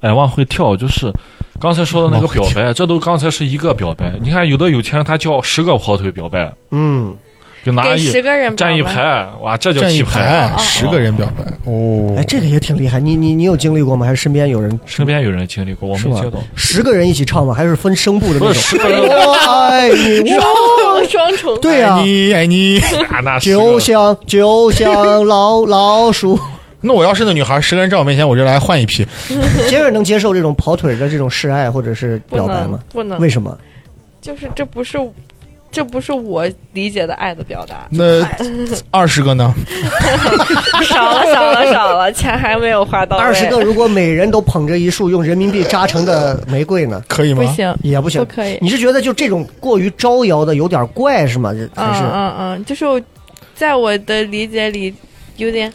哎往回跳，就是刚才说的那个表白，这都刚才是一个表白。你看有的有钱人他叫十个跑腿表白，嗯，就拿一给十个人表白站一排，哇，这叫站一。排，哦十个人表白，哦哎，，这个也挺厉害。你你你有经历过吗？还是身边有人？身边有人经历过，我没接到。？十个人一起唱吗？还是分声部的那种？十个人，我爱你，我哦，双重对呀、爱你爱你。那那就像就像老 老鼠。那我要是那女孩，十个人站我面前，我就来换一批。杰瑞能接受这种跑腿的这种示爱或者是表白吗？不能，为什么？就是这不是这不是我理解的爱的表达，那 二十个呢？少了少了少了，钱还没有花到。二十个如果每人都捧着一束用人民币扎成的玫瑰呢？可以吗？不行，也不行，不可以你是觉得就这种过于招摇的有点怪是吗？这还嗯是嗯嗯，就是我在我的理解里有点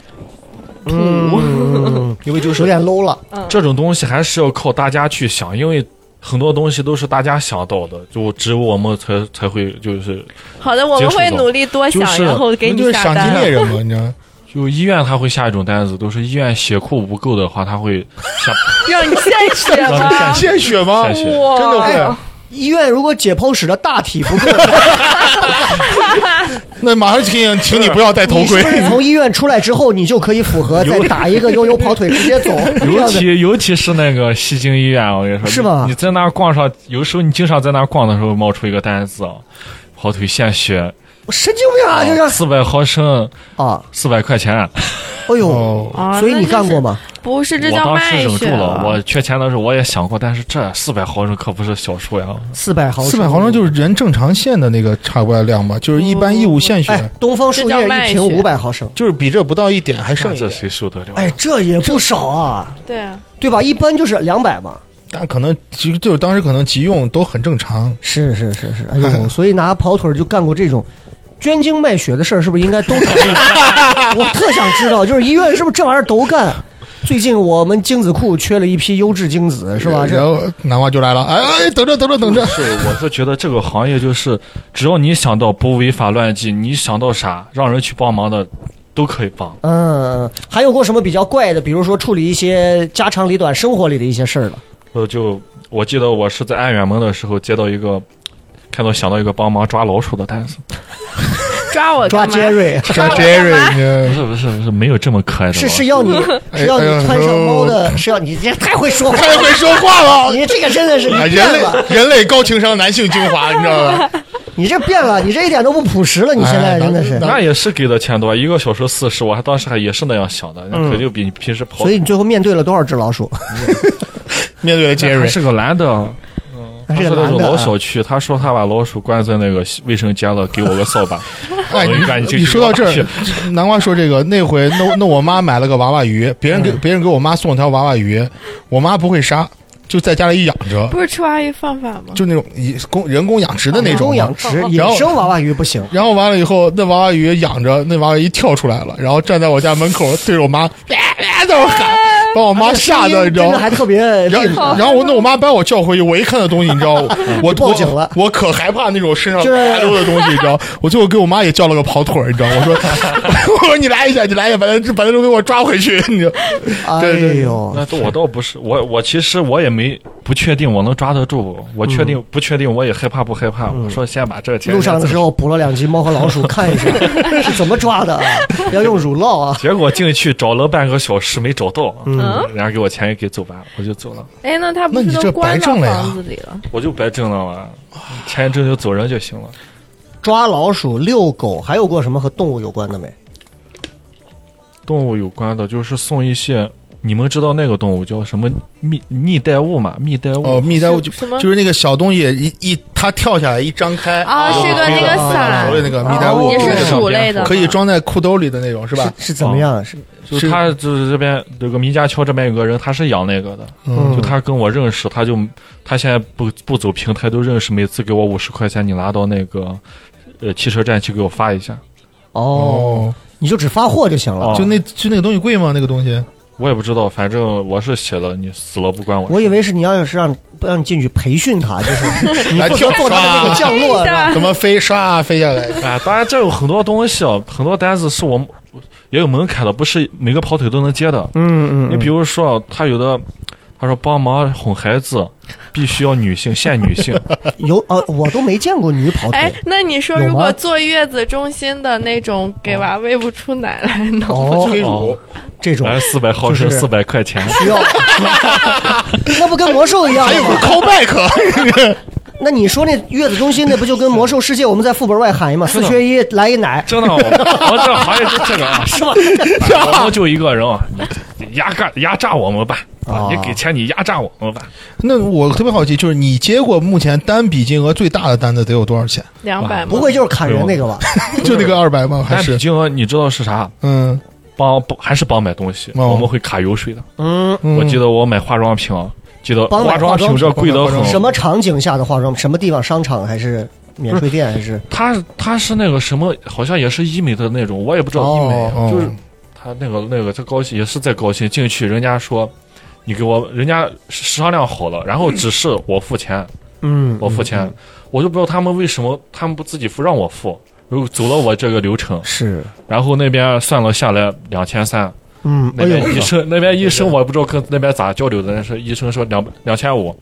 土。嗯，因为就是有点 low 了。这种东西还是要靠大家去想，因为很多东西都是大家想到的，就只有我们才才会就是，好的，我们会努力多想，就是然后给你那就是？就医院他会下一种单子，都是医院血库不够的话，他会下 让你献血吗？献血吗？血，真的会？医院如果解剖室的大体不够，那马上请请你不要戴头盔。从医院出来之后，你就可以符合再打一个悠悠跑腿直接走？尤其尤其是那个西京医院，我跟你说，是吗你你在那儿逛上，有时候你经常在那儿逛的时候冒出一个单子啊，跑腿献血神经病啊！就是四百毫升，啊，四百块钱。哎呦，哦，啊，所以你干过吗？不是，这我当叫卖时忍住了，我缺钱的时候我也想过，但是这四百毫升可不是小数呀。四百毫升，四百毫升就是人正常线的那个差不多量吧，就是一般义务献血，哎，东方树叶一瓶五百毫升，就是比这不到一点还剩那这，谁受得了？哎，这也不少啊，对啊，对吧？一般就是两百嘛。但可能其实就是当时可能急用都很正常。是是是是，哎呦，所以拿跑腿就干过这种捐精卖血的事儿，是不是应该都考虑？我特想知道，就是医院是不是这玩意儿都干？最近我们精子库缺了一批优质精子，是吧？然后南瓜就来了，哎哎，等着等着等着，是，我是觉得这个行业就是，只要你想到不违法乱纪，你想到啥让人去帮忙的，都可以帮。嗯，还有过什么比较怪的？比如说处理一些家长里短、生活里的一些事儿了。呃，就我记得我是在安远门的时候接到一个，看到想到一个帮忙抓老鼠的单子，抓我抓干嘛？杰瑞抓我 Jerry，不是不是不是没有这么可爱的是是要你 是要你穿上猫的，是要你这太会说话太会说话了。你这个真的是人类，人类高情商男性精华，你知道吧？你这变了，你这一点都不朴实了，你现在哎真的是。那也是给的钱多，一个小时四十，我还当时还也是那样想的，肯定比你平时跑。所以你最后面对了多少只老鼠？面对了 Jerry，是个男的，还他是那种是个男的啊。老小区，他说他把老鼠关在那个卫生间了，给我个扫把。哎，你你说到这去儿，南瓜说这个，那回那那我妈买了个娃娃鱼，别人给别人给我妈送了条娃娃鱼，我妈不会杀，就在家里养着，不是吃娃娃鱼犯法吗？就那种以工人工养殖的那种人工养殖，野生娃娃鱼不行。然后完了以后，那娃娃鱼养着，那娃娃鱼跳出来了，然后站在我家门口对着我妈，别别在那喊，把我妈吓得，你知道吗？还特别厉然后，害。然后我那我妈把我叫回去，我一看到东西，你知道，我报警了我，可害怕那种身上就是爬溜的东西，你知道。我最后给我妈也叫了个跑腿儿，你知道。我说，我说你来一下，你来一下，把那把那都给我抓回去，你知道。哎呦，那我倒不是，我我其实我也没不确定我能抓得住，我确定、不确定我也害怕不害怕。我说先把这钱路上的时候捕了两只猫和老鼠，看一下是怎么抓的啊？要用乳酪啊。结果进去找了半个小时没找到，嗯，人家给我钱也给走完，我就走了，哎，那他不是那你这都关到白挣了呀房子里了？我就白挣了嘛，钱挣就走人就行了。抓老鼠、遛狗，还有过什么和动物有关的没？动物有关的就是送一些，你们知道那个动物叫什么蜜蜜袋鼯吗？蜜袋鼯。哦，蜜袋鼯就什么就是那个小东西，一一它跳下来一张开，啊，是个那个伞所谓那个蜜袋鼯，也是对鼠类的，可以装在裤兜里的那种，是吧？是怎么样？是就是他就是这边这个米家桥这边有个人，他是养那个的，嗯就他跟我认识，他就他现在不不走平台都认识，每次给我五十块钱，你拿到那个呃汽车站去给我发一下，哦，你就只发货就行了哦。就那就那个东西贵吗？那个东西？我也不知道，反正我是写了，你死了不关我。我以为是你要是让不让你进去培训他，就是 你跳做他的那个降落，怎么飞唰飞下来？啊，当然这有很多东西，啊，很多单子是我们也有门槛的，不是每个跑腿都能接的。嗯嗯，你比如说，他有的，他说帮忙哄孩子，必须要女性，限女性。有呃，我都没见过女跑哎腿。，那你说如果坐月子中心的那种给娃喂不出奶来能？哦，催乳哦，这种来四百毫升，就是四百块钱。需要，那不跟魔兽一样还有个？callback，那你说那月子中心那不就跟魔兽世界我们在副本外喊一嘛，四缺一来一奶，真的，我我这行业就这个啊，是吧？我们就一个人啊，你压榨压榨我们办哦啊，你给钱你压榨我们吧。那我特别好奇，就是你接过目前单笔金额最大的单子得有多少钱？两百？不会就是砍人那个吧？就那个二百吗？还但是金额你知道是啥？嗯？帮帮还是帮买东西，哦我们会卡油水的。嗯，嗯我记得我买化妆品啊，记得化妆品品这贵得很。什么场景下的化妆？什么地方？商场还是免税店？还是他他是那个什么，好像也是医美的那种，我也不知道医美，哦就是他那个那个他高兴也是在高兴进去，人家说你给我，人家商量好了，然后只是我付钱，嗯，我付钱，我就不知道他们为什么他们不自己付，让我付，然后走了我这个流程，是然后那边算了下来两千三，嗯，那哎呦边医生那边医生我也不知道跟那边咋交流的，但是医生说两两千五，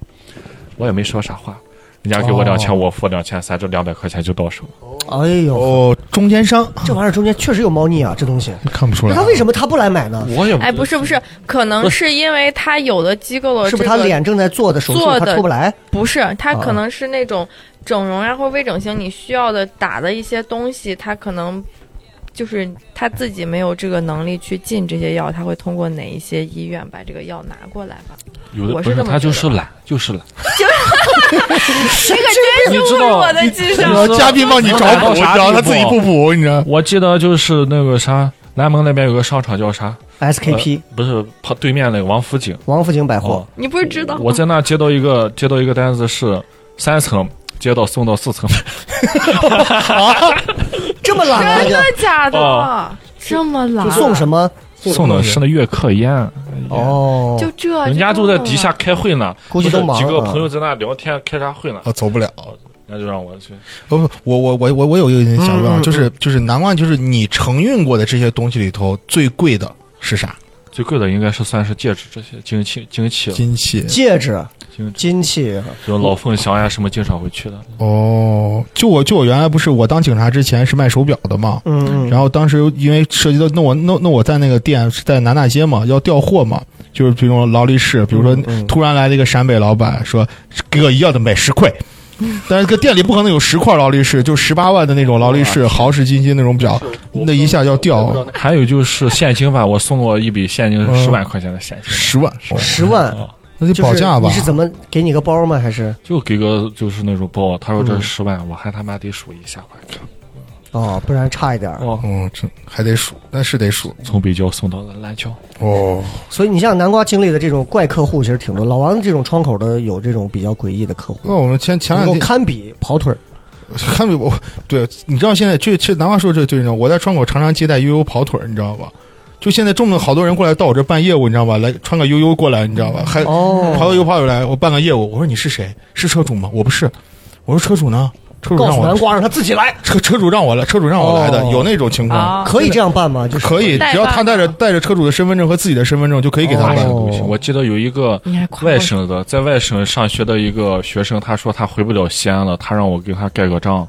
我也没说啥话，人家给我哦两千，我付两千三，这两百块钱就到手。哎呦，哦，中间商这玩意儿中间确实有猫腻啊，这东西。看不出来。那他为什么他不来买呢？我也哎，不是不是，可能是因为他有的机构的是不是他脸正在做的手术，做的他出不来？不是，他啊可能是那种整容呀或微整形你需要的打的一些东西，他可能就是他自己没有这个能力去进这些药，他会通过哪一些医院把这个药拿过来吧？有的不是我是这么他就是懒，就是懒。这个真是你知道侮辱我的智商。呃嘉宾帮你找补，你知道他自己不补，你知道？我记得就是那个啥，南门那边有个商场叫啥？SKP 不是旁对面那个王府井。王府井百货哦，你不是知道吗？我在那接到一个接到一个单子是三层，接到送到四层。这么懒啊真的假的？哦这么懒？送什么？送的是那悦客烟，哦，就这，人家都在底下开会呢，估计都忙几个啊朋友在那聊天，开啥会呢？我走不了。那就让我去。不不，我我我我我有一个想问就是就是南瓜，就是你承运过的这些东西里头最贵的是啥？最贵的应该是算是戒指这些金器金器了，金器。戒指、金金器，就老凤祥呀什么经常会去的。哦，就我就我原来不是我当警察之前是卖手表的嘛，嗯嗯，然后当时因为涉及到那我那那我在那个店是在南大街嘛，要调货嘛，就是比如说劳力士，比如说突然来了一个陕北老板说给我一样的买十块。但是这个店里不可能有十块劳力士，就十八万的那种劳力士豪士金金那种表，那一下要掉。还有就是现金吧，我送过一笔现金嗯十万块钱的现金，十万，十万，哦那就就是保价吧你。是怎么给你个包吗？还是就给个就是那种包，他说这嗯是十万，我还他妈得数一下吧。哦，不然差一点儿。哦，嗯，这还得数，那是得数从北郊送到了南郊。哦。所以你像南瓜经历的这种怪客户其实挺多，老王这种窗口的有这种比较诡异的客户，那我们前前两天堪比跑腿儿。看比我，对，你知道现在就其实南瓜说这对，你知道我在窗口常常接待悠悠跑腿儿，你知道吧？就现在这么好多人过来到我这办业务，你知道吧？来穿个悠悠过来，你知道吧？还哦跑到悠跑腿来，我办个业务。我说你是谁？是车主吗？我不是。我说车主呢？车主让我诉南瓜让他自己来，车车主让我来，车主让我来的，哦有那种情况。啊，可以这样办吗？就是可以，只要他带着带着车主的身份证和自己的身份证，就可以给他哦办。东西，我记得有一个外省的，在外省上学的一个学生，他说他回不了西安了，他让我给他盖个章，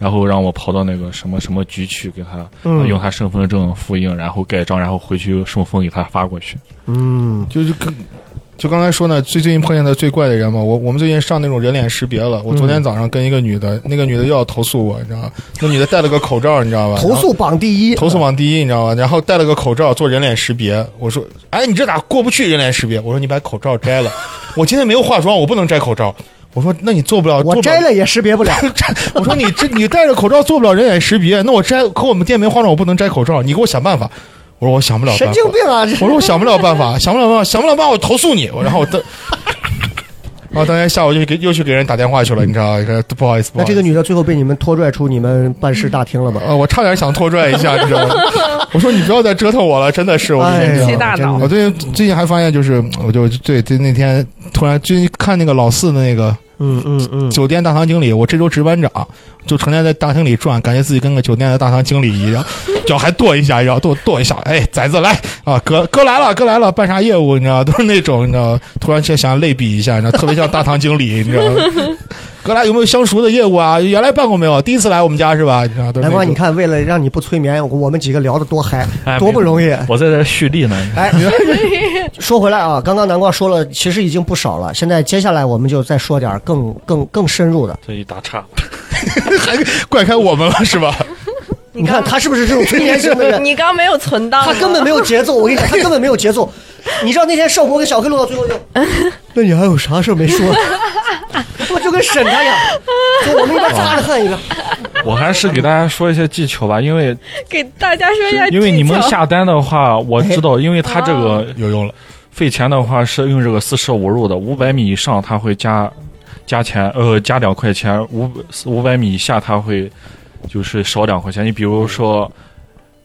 然后让我跑到那个什么什么局去给他、嗯用他身份证复印，然后盖章，然后回去顺丰给他发过去。嗯，就是跟就刚才说呢，最最近碰见的最怪的人嘛，我我们最近上那种人脸识别了。我昨天早上跟一个女的，那个女的又要投诉我，你知道吗？那女的戴了个口罩，你知道吧？投诉榜第一，投诉榜第一，你知道吧？然后戴了个口罩做人脸识别。我说，哎，你这咋过不去人脸识别？我说你把口罩摘了。我今天没有化妆，我不能摘口罩。我说那你做不了，我摘了也识别不了。我说你这你戴着口罩做不了人脸识别，那我摘，可我们店没化妆，我不能摘口罩，你给我想办法。我说我想不了办法。神经病啊！我说我想不了办法，想不了办法，想不了办法，我投诉你。我然后我等，然 后当天下午就给又去给人打电话去了，你知道不好意思，不好意思那这个女的最后被你们拖拽出你们办事大厅了吗？啊，我差点想拖拽一下，你知道吗？我说你不要再折腾我了，真的是我最近最近还发现，就是我就对对那天突然最近看那个老四的那个嗯嗯嗯，酒店大堂经理，我这周值班长，就成天在大厅里转，感觉自己跟个酒店的大堂经理一样，脚还跺一下，然后跺跺一下，哎，崽子来啊，哥哥来了，哥来了，办啥业务？你知道，都是那种，你知道，突然间想类比一下，你知道，特别像大堂经理，你知道吗？哥来有没有相熟的业务啊？原来办过没有？第一次来我们家是吧？你知道，都是南瓜，你看，为了让你不催眠，我们几个聊的多嗨，哎多不容易。我在这蓄力呢。哎，说回来啊，刚刚南瓜说了，其实已经不少了。现在接下来我们就再说点更更更深入的。这一打岔，还怪开我们了是吧？你看他是不是这种催眠性的人？你刚没有存档，他根本没有节奏，我跟你讲，他根本没有节奏。你知道那天少博跟小黑录到最后就，那你还有啥事儿没说？我就跟审他一样，就我们一边擦着汗一边。我还是给大家说一些技巧吧，因为给大家说一下技巧，因为你们下单的话，我知道，因为他这个有用了，费钱的话是用这个四舍五入的，五百米以上他会加加钱，呃，加两块钱；五五百米以下他会就是少两块钱。你比如说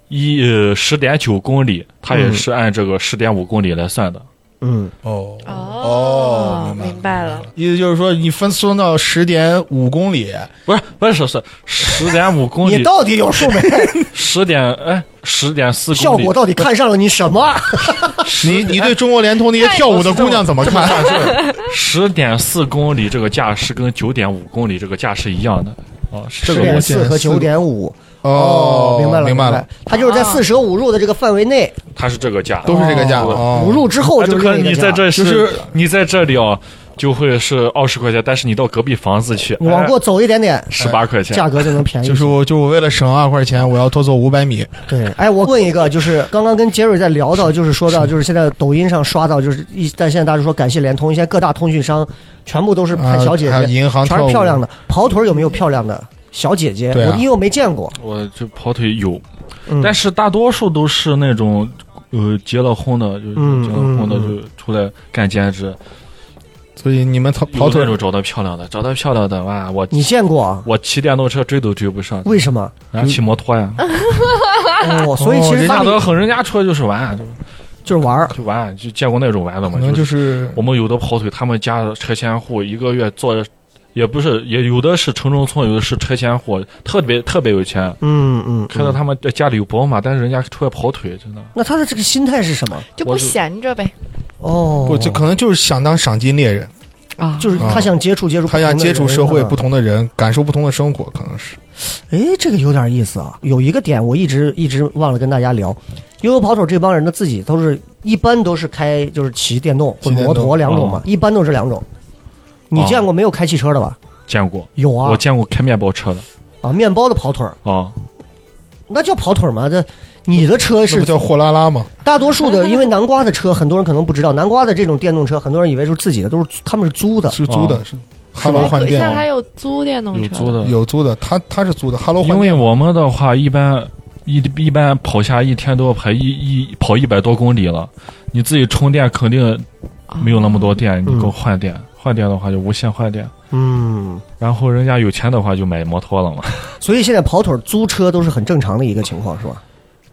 一呃十点九公里，它也是按这个十点五公里来算的。嗯，哦哦，明白明白了，意思就是说你分送到十点五公里，不是不是是是十点五公里，你到底有数没？十点哎十点四公里，效果到底看上了你什么？你你对中国联通那些跳舞的姑娘怎么看？十点四公里这个价是跟九点五公里这个价是一样的。十这个我点四和九点五。哦，明白了，明白了，。它就是在四舍五入的这个范围内，它是这个价，都是这个价。哦哦五入之后啊，就就是可能你在这就是你在这里啊，就会是二十块钱，但是你到隔壁房子去，你往过走一点点，十八块钱，价格就能便宜。就是我，就我为了省二块钱，我要多走五百米。对，哎，我问一个，就是刚刚跟杰瑞在聊到，就是说到，就是现在抖音上刷到，就是一，但现在大家说感谢联通，现在各大通讯商全部都是拍小姐姐，全是漂亮的。跑腿儿有没有漂亮的小姐姐？对啊我因为我没见过。我就跑腿有，嗯但是大多数都是那种呃结了婚的，就结了婚的嗯就出来干兼职，所以你们跑跑腿有那种找到漂亮的，找到漂亮的哇，我你见过啊？我骑电动车追都追不上，为什么？人家骑摩托呀，哦，所以其实人家都很，人家出来就是玩，就就是玩。就玩，就见过那种玩的嘛，可能就是我们有的跑腿，他们家的车前户一个月做，也不是，也有的是城中村，有的是拆迁户，特别特别有钱，嗯嗯，嗯开到他们家里有宝马，但是人家出来跑腿，真的。那他的这个心态是什么？就不闲着呗哦，不，就可能就是想当赏金猎人，啊，就是他想接触接触，他想接触社会不不。同的人，感受不同的生活，可能是。哎，这个有点意思啊！有一个点我一直一直忘了跟大家聊，悠悠跑腿这帮人的自己都是一般都是开就是骑电动或者摩托两种嘛，一般都是两种。你见过没有开汽车的吧？见过，有啊我见过开面包车的啊，面包的跑腿儿，啊，那叫跑腿儿吗？这你的车是这叫货拉拉吗？大多数的，因为南瓜的车很多人可能不知道，南瓜的这种电动车，很多人以为是自己的，都是他们是租的。是租的，哦是哈喽换电现在还有租电动车，有租的。有租的，他他是租的，哈喽换因为。我们的话，一般一一般跑下一天都要跑一一跑一百多公里了，你自己充电肯定没有那么多电，你给我换电，换电的话就无限换电。嗯，然后人家有钱的话就买摩托了嘛，所以现在跑腿儿租车都是很正常的一个情况，是吧？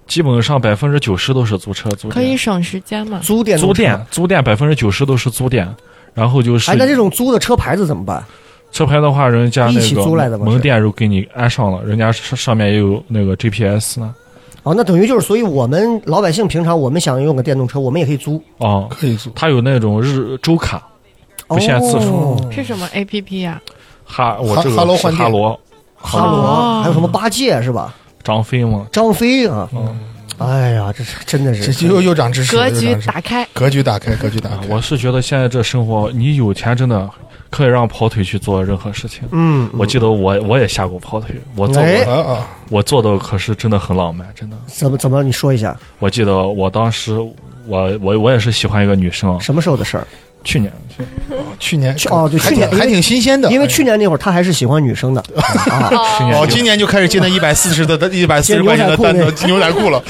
基本上百分之九十都是租车租，可以省时间嘛？租电租电租电百分之九十都是租电，然后就是哎，那这种租的车牌子怎么办？车牌的话，人家一起那租来的吗个门店就给你安上了，人家上上面也有那个 GPS 呢。哦，那等于就是，所以我们老百姓平常我们想用个电动车，我们也可以租，哦，可以租，它有那种日周卡，不限次数哦。是什么 A P P 呀？哈，我这个是哈罗换哈罗。哈罗，哦。还有什么八戒是吧？张飞吗，张飞啊，嗯。哎呀，这是真的是。这又又长知识，格局打开，格局打开，格局打啊开。我是觉得现在这生活，你有钱真的可以让跑腿去做任何事情。嗯，我记得我我也下过跑腿，我做哎。过，啊啊！我做的可是真的很浪漫，真的。怎么怎么你说一下。我记得我当时，我我我也是喜欢一个女生，什么时候的事儿？去年去年。去哦对去年还挺新鲜的，因为去年那会儿他还是喜欢女生的。啊，哦，去年。就今年就开始接那一百四十的一百四十块钱的单子牛仔裤了。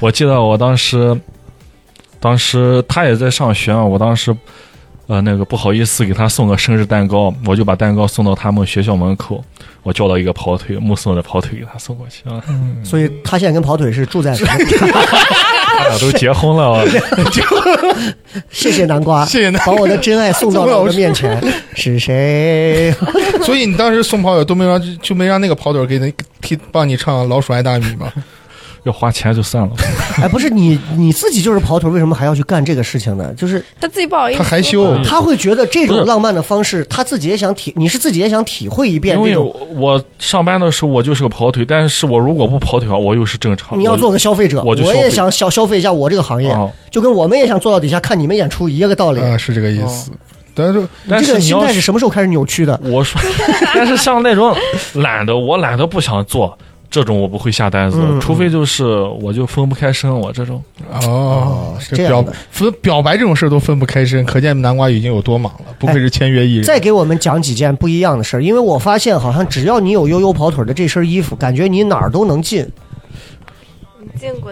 我记得我当时，当时他也在上学啊，我当时，呃，那个不好意思给他送个生日蛋糕，我就把蛋糕送到他们学校门口，我叫了一个跑腿，目送着跑腿给他送过去啊，所以他现在跟跑腿是住在 俩都结婚了啊，谢谢南瓜，谢谢南瓜把我的真爱送到了我的面前。是谁？所以你当时送跑友都没让就没让那个跑腿给你替帮你唱《老鼠爱大米》吗？要花钱就算了，哎，不是你你自己就是跑腿，为什么还要去干这个事情呢？就是他自己不好意思，他害羞，他会觉得这种浪漫的方式，他自己也想体，你是自己也想体会一遍因为。我上班的时候我就是个跑腿，但是我如果不跑腿的话，我又是正常。你要做个消费者，我也想消消费一下我这个行业，啊，就跟我们也想坐到底下看你们演出一个道理。啊，是这个意思。但是这个心但是你要态是什么时候开始扭曲的？我说，但是像那种懒得，我懒得不想做，这种我不会下单子，嗯除非就是我就分不开身，我这种。哦，是这样的分表白这种事儿都分不开身，可见南瓜已经有多忙了，不愧是签约艺人。再给我们讲几件不一样的事儿，因为我发现好像只要你有悠悠跑腿的这身衣服，感觉你哪儿都能进。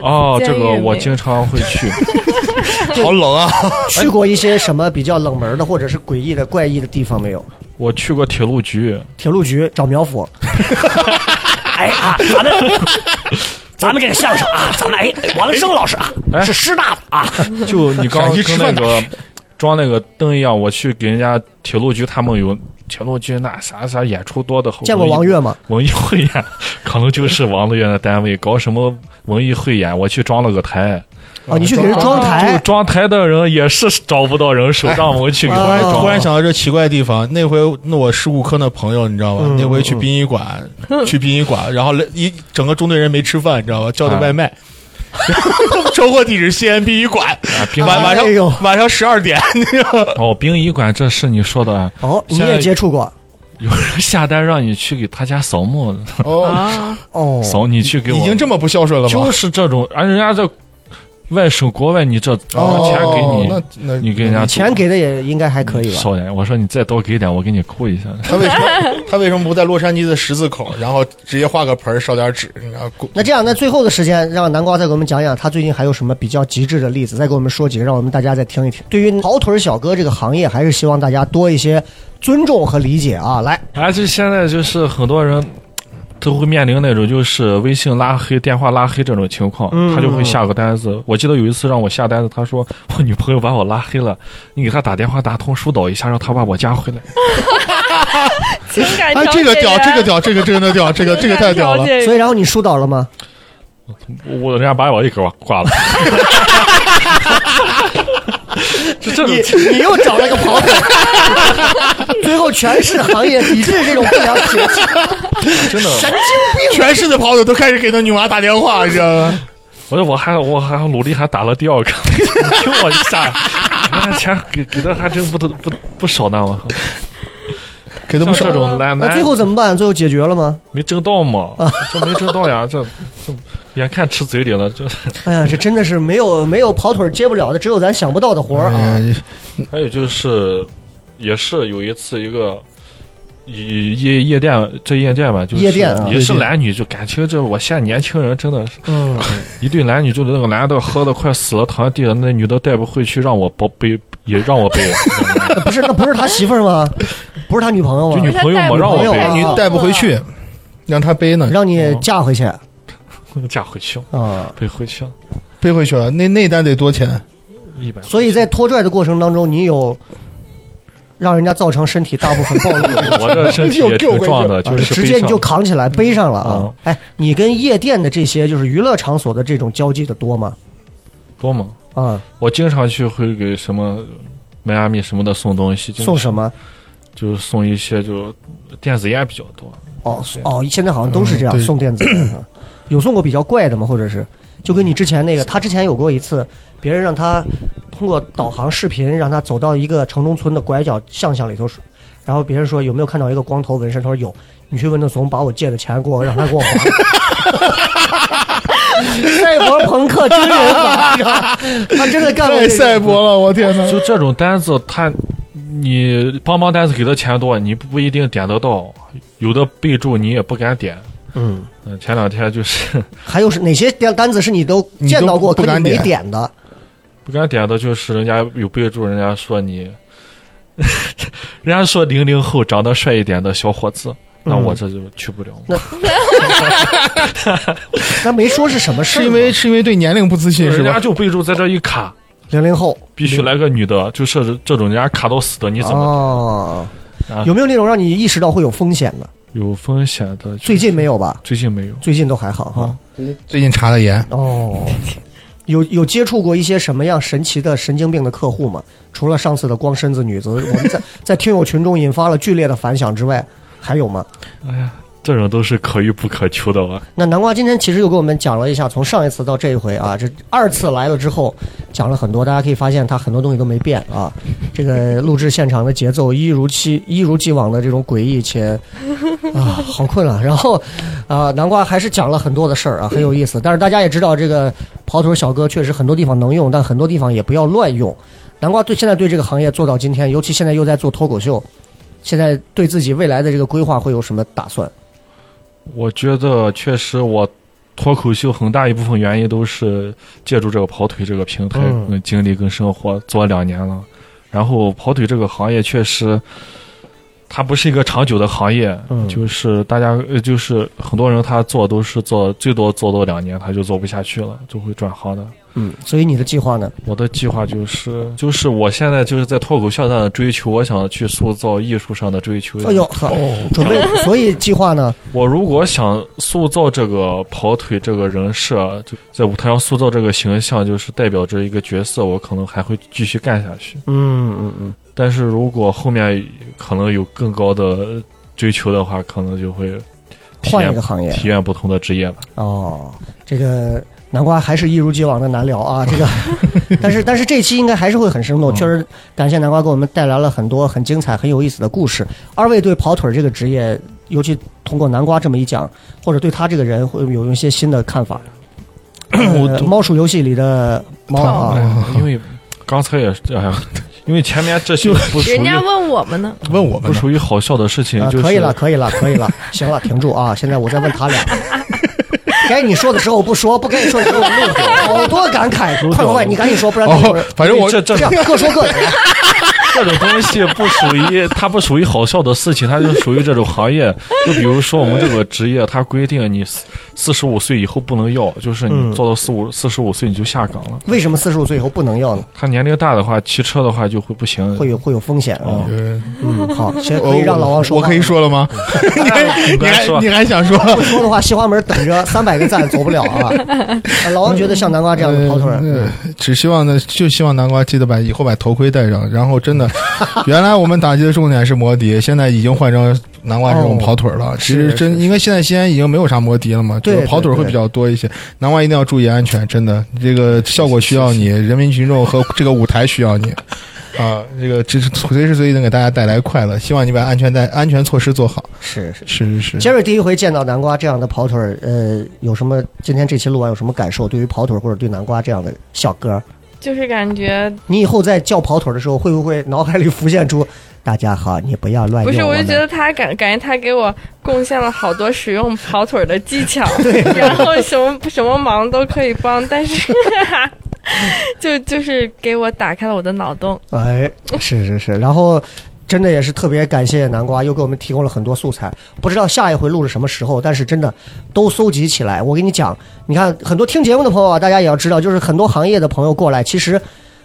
哦，这个我经常会去。好冷啊！去过一些什么比较冷门的或者是诡异的、怪异的地方没有？我去过铁路局，铁路局找苗阜。哎啊，咱们 咱们这个相声啊，咱们哎，王生老师啊哎是师大的啊，就你刚刚跟那个装那个灯一样，我去给人家铁路局，他们有铁路局那啥啥演出多的。见过王悦吗？文艺汇演，可能就是王乐的单位搞什么文艺汇演，我去装了个台。哦，你去给人装台就台，装台的人也是找不到人手，让我去 给他装。突然想到这奇怪的地方，那回那我事故科那朋友，你知道吧？嗯那回去殡仪馆，去殡仪馆，然后来一整个中队人没吃饭，你知道吧？叫的外卖。收货地址西安殡仪馆，晚晚上晚上十二点，哦，殡仪馆这是你说的，啊哦，你也接触过有人下单让你去给他家扫墓，哦，啊，哦，扫你去给我，已经这么不孝顺了吗？就是这种，而人家这外省国外，你这哦钱给你，那那你给人家钱给的也应该还可以吧？少点，我说你再多给点，我给你扣一下。他为什么 他为什么不在洛杉矶的十字口，然后直接画个盆儿烧点纸？然后那这样，那最后的时间，让南瓜再给我们讲讲他最近还有什么比较极致的例子，再给我们说几个，让我们大家再听一听。对于跑腿小哥这个行业，还是希望大家多一些尊重和理解啊！来，而且现在就是很多人都会面临那种就是微信拉黑、电话拉黑这种情况，嗯他就会下个单子。我记得有一次让我下单子，他说我女朋友把我拉黑了，你给她打电话打通疏导一下，让她把我加回来。情感 哎，这个屌，这个屌，这个真的屌，这个这个太屌了 所以然后你疏导了吗？我人家把我一给我挂了。就这种你你又找了个跑腿儿，最后全是行业抵制这种不良学习，真的，神经病！全市的跑友都开始给那女娃打电话，你知道吗？我说我还我还努力还打了第二个，听我一下，那钱给给的还真不不不少呢，我靠。给的不少像这。种那最后怎么办？最后解决了吗？没挣到嘛，这没挣到呀，这这眼看吃嘴里了，这 哎呀，这真的是没有没有跑腿接不了的，只有咱想不到的活儿啊！哎还有就是，也是有一次一个。夜夜夜店，这夜店吧，就是夜店啊也是男女，就感情这我现在年轻人真的是嗯，一对男女，就那个男的喝的快死了，躺在地上，那女的带不回去，让我包背，也让我背，不是那不是他媳妇儿吗？不是他女朋友吗？就女朋友嘛，让我女朋友背，你带不回去，让他背呢，让你嫁回去 嫁回去了，啊！背回去了，背回去了。那那单得多钱？一百。所以在拖拽的过程当中，你有让人家造成身体大部分暴露 我这身体也 挺壮的，就是直接你就扛起来背上了啊嗯！哎，你跟夜店的这些就是娱乐场所的这种交际的多吗？多吗。啊，我经常去会给什么迈阿密什么的送东西，送什么？就是送一些就电子烟比较多。哦哦，现在好像都是这样嗯送电子烟啊。有送过比较怪的吗？或者是就跟你之前那个，他之前有过一次，别人让他通过导航视频让他走到一个城中村的拐角巷巷里头，然后别人说有没有看到一个光头纹身？他说有。你去问那怂，把我借的钱给我，让他给我还。赛博朋克真人他真的干过这个。赛博了，我天哪！就这种单子，他你帮帮单子给的钱多，你不一定点得到，有的备注你也不敢点。嗯，嗯，前两天就是 还有是哪些单单子是你都见到过，不可你没敢点点的？不敢点的，就是人家有备注，人家说你，人家说零零后长得帅一点的小伙子，那嗯我这就去不了。那没说是什么事，是因为是因为对年龄不自信是人家？就备注在这一卡，零零后必须来个女的，就设置这种人家卡到死的，你怎么哦啊？有没有那种让你意识到会有风险的？有风险的？最近没有吧？最近没有。最近都还好哈。最近查的严，哦，有有接触过一些什么样神奇的神经病的客户吗？除了上次的光身子女子，我们在 在听友群中引发了剧烈的反响之外，还有吗？哎呀，这种都是可遇不可求的了。那南瓜今天其实又给我们讲了一下，从上一次到这一回啊，这二次来了之后，讲了很多，大家可以发现他很多东西都没变啊。这个录制现场的节奏一如既一如既往的这种诡异且啊，好困啊。然后啊，南瓜还是讲了很多的事儿啊，很有意思。但是大家也知道，这个跑腿小哥确实很多地方能用，但很多地方也不要乱用。南瓜对现在对这个行业做到今天，尤其现在又在做脱口秀，现在对自己未来的这个规划会有什么打算？我觉得确实，我脱口秀很大一部分原因都是借助这个跑腿这个平台、嗯跟经历跟生活做两年了。然后跑腿这个行业确实，它不是一个长久的行业，嗯就是大家呃，就是很多人他做都是做最多做到两年他就做不下去了，就会转行的。嗯，所以你的计划呢？我的计划就是，就是我现在就是在脱口秀上的追求，我想去塑造艺术上的追求。哎呦，呵，准备，所以计划呢？我如果想塑造这个跑腿这个人设，就在舞台上塑造这个形象，就是代表着一个角色，我可能还会继续干下去。嗯嗯嗯，但是如果后面可能有更高的追求的话，可能就会换一个行业体验不同的职业吧。哦，这个南瓜还是一如既往的难聊啊，这个，但是但是这期应该还是会很生动，确实感谢南瓜给我们带来了很多很精彩、很有意思的故事。二位对跑腿儿这个职业，尤其通过南瓜这么一讲，或者对他这个人会有一些新的看法。呃猫鼠游戏里的猫啊，哎 因为刚才也是，哎呀，因为前面这些不属于人家问我们呢，问我们不属于好笑的事情，就是啊可以了，可以了，可以了，行了，停住啊！现在我在问他俩。该你说的时候不说，不该你说的时候录掉，好多感慨，快快快，你赶紧说，不然等会哦儿，反正我这这这样 各说各的。这种东西不属于，它不属于好笑的事情，它就属于这种行业。就比如说我们这个职业，它规定你四四十五岁以后不能要，就是嗯你做到四五四十五岁你就下岗了。为什么四十五岁以后不能要呢？他年龄大的话，骑车的话就会不行。会有会有风险啊。呃嗯，好，先我可以让老王说。我可以说了吗？你还你还想说？不说的话，西华门等着 三百个赞走不了啊。呃老王觉得像南瓜这样的跑腿儿，呃只希望呢，就希望南瓜记得把以后把头盔戴上，然后真的，原来我们打击的重点是摩的，现在已经换成南瓜这种跑腿了。其实真因为现在西安已经没有啥摩的了嘛，对就是跑腿会比较多一些。南瓜一定要注意安全，真的，这个效果需要你，人民群众和这个舞台需要你。啊，这个这是随时随地能给大家带来快乐，希望你把安全带安全措施做好。是是。是是是，杰瑞第一回见到南瓜这样的跑腿儿，呃，有什么？今天这期录完有什么感受？对于跑腿或者对南瓜这样的小哥，就是感觉你以后在叫跑腿儿的时候，会不会脑海里浮现出“大家好，你不要乱不是，我就觉得他感感觉他给我贡献了好多使用跑腿的技巧，然后什么什么忙都可以帮，但是 就就是给我打开了我的脑洞。哎，是是是，然后真的也是特别感谢南瓜，又给我们提供了很多素材。不知道下一回录是什么时候，但是真的都搜集起来。我跟你讲，你看很多听节目的朋友啊，大家也要知道，就是很多行业的朋友过来，其实，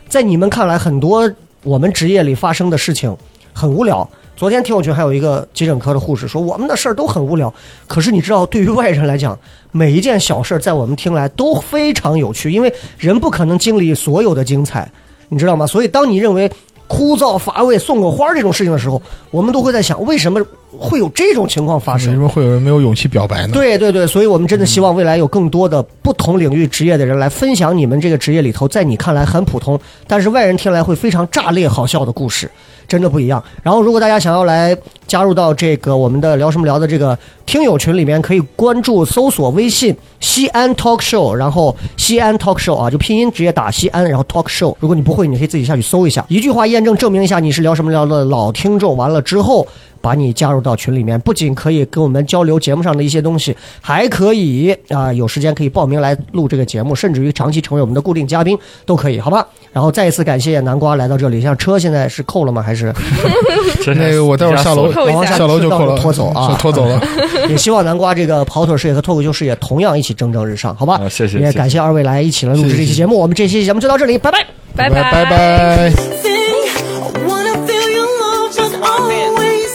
在你们看来，很多我们职业里发生的事情很无聊。昨天听我群还有一个急诊科的护士说，我们的事儿都很无聊。可是你知道，对于外人来讲，每一件小事儿在我们听来都非常有趣，因为人不可能经历所有的精彩。你知道吗？所以当你认为枯燥乏味、送个花这种事情的时候，我们都会在想，为什么会有这种情况发生为什？么会有人没有勇气表白呢？对对对，所以我们真的希望未来有更多的不同领域职业的人来分享你们这个职业里头，在你看来很普通，但是外人听来会非常炸裂好笑的故事，真的不一样。然后，如果大家想要来加入到这个我们的聊什么聊的这个听友群里面，可以关注搜索微信西安 Talk Show，然后西安 Talk Show 啊，就拼音直接打西安，然后 Talk Show。如果你不会，你可以自己下去搜一下，一句话验证证明一下你是聊什么聊的老听众。完了之后。把你加入到群里面，不仅可以跟我们交流节目上的一些东西，还可以啊、有时间可以报名来录这个节目，甚至于长期成为我们的固定嘉宾都可以，好吧？然后再一次感谢南瓜来到这里，像车现在是扣了吗？还是 真那个我待会儿下楼扣一下往下下楼就扣了，拖走啊拖走了。也希望南瓜这个跑腿事业和脱口秀事业同样一起蒸蒸日上，好吧？啊谢谢谢谢也感谢二位来一起来录制这期节目，我们这期节目就到这里，拜拜。拜拜拜拜。thing. I wanna feel your love, but always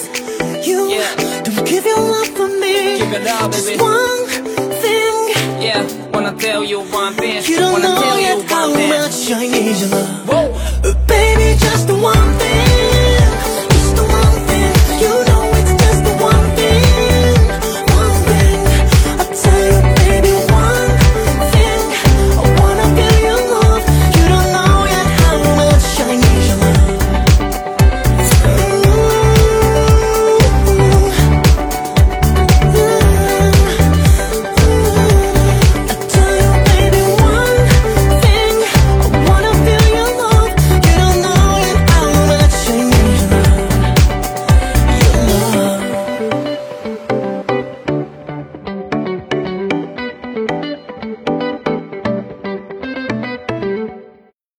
you give your love for me. Give it up, Just baby. one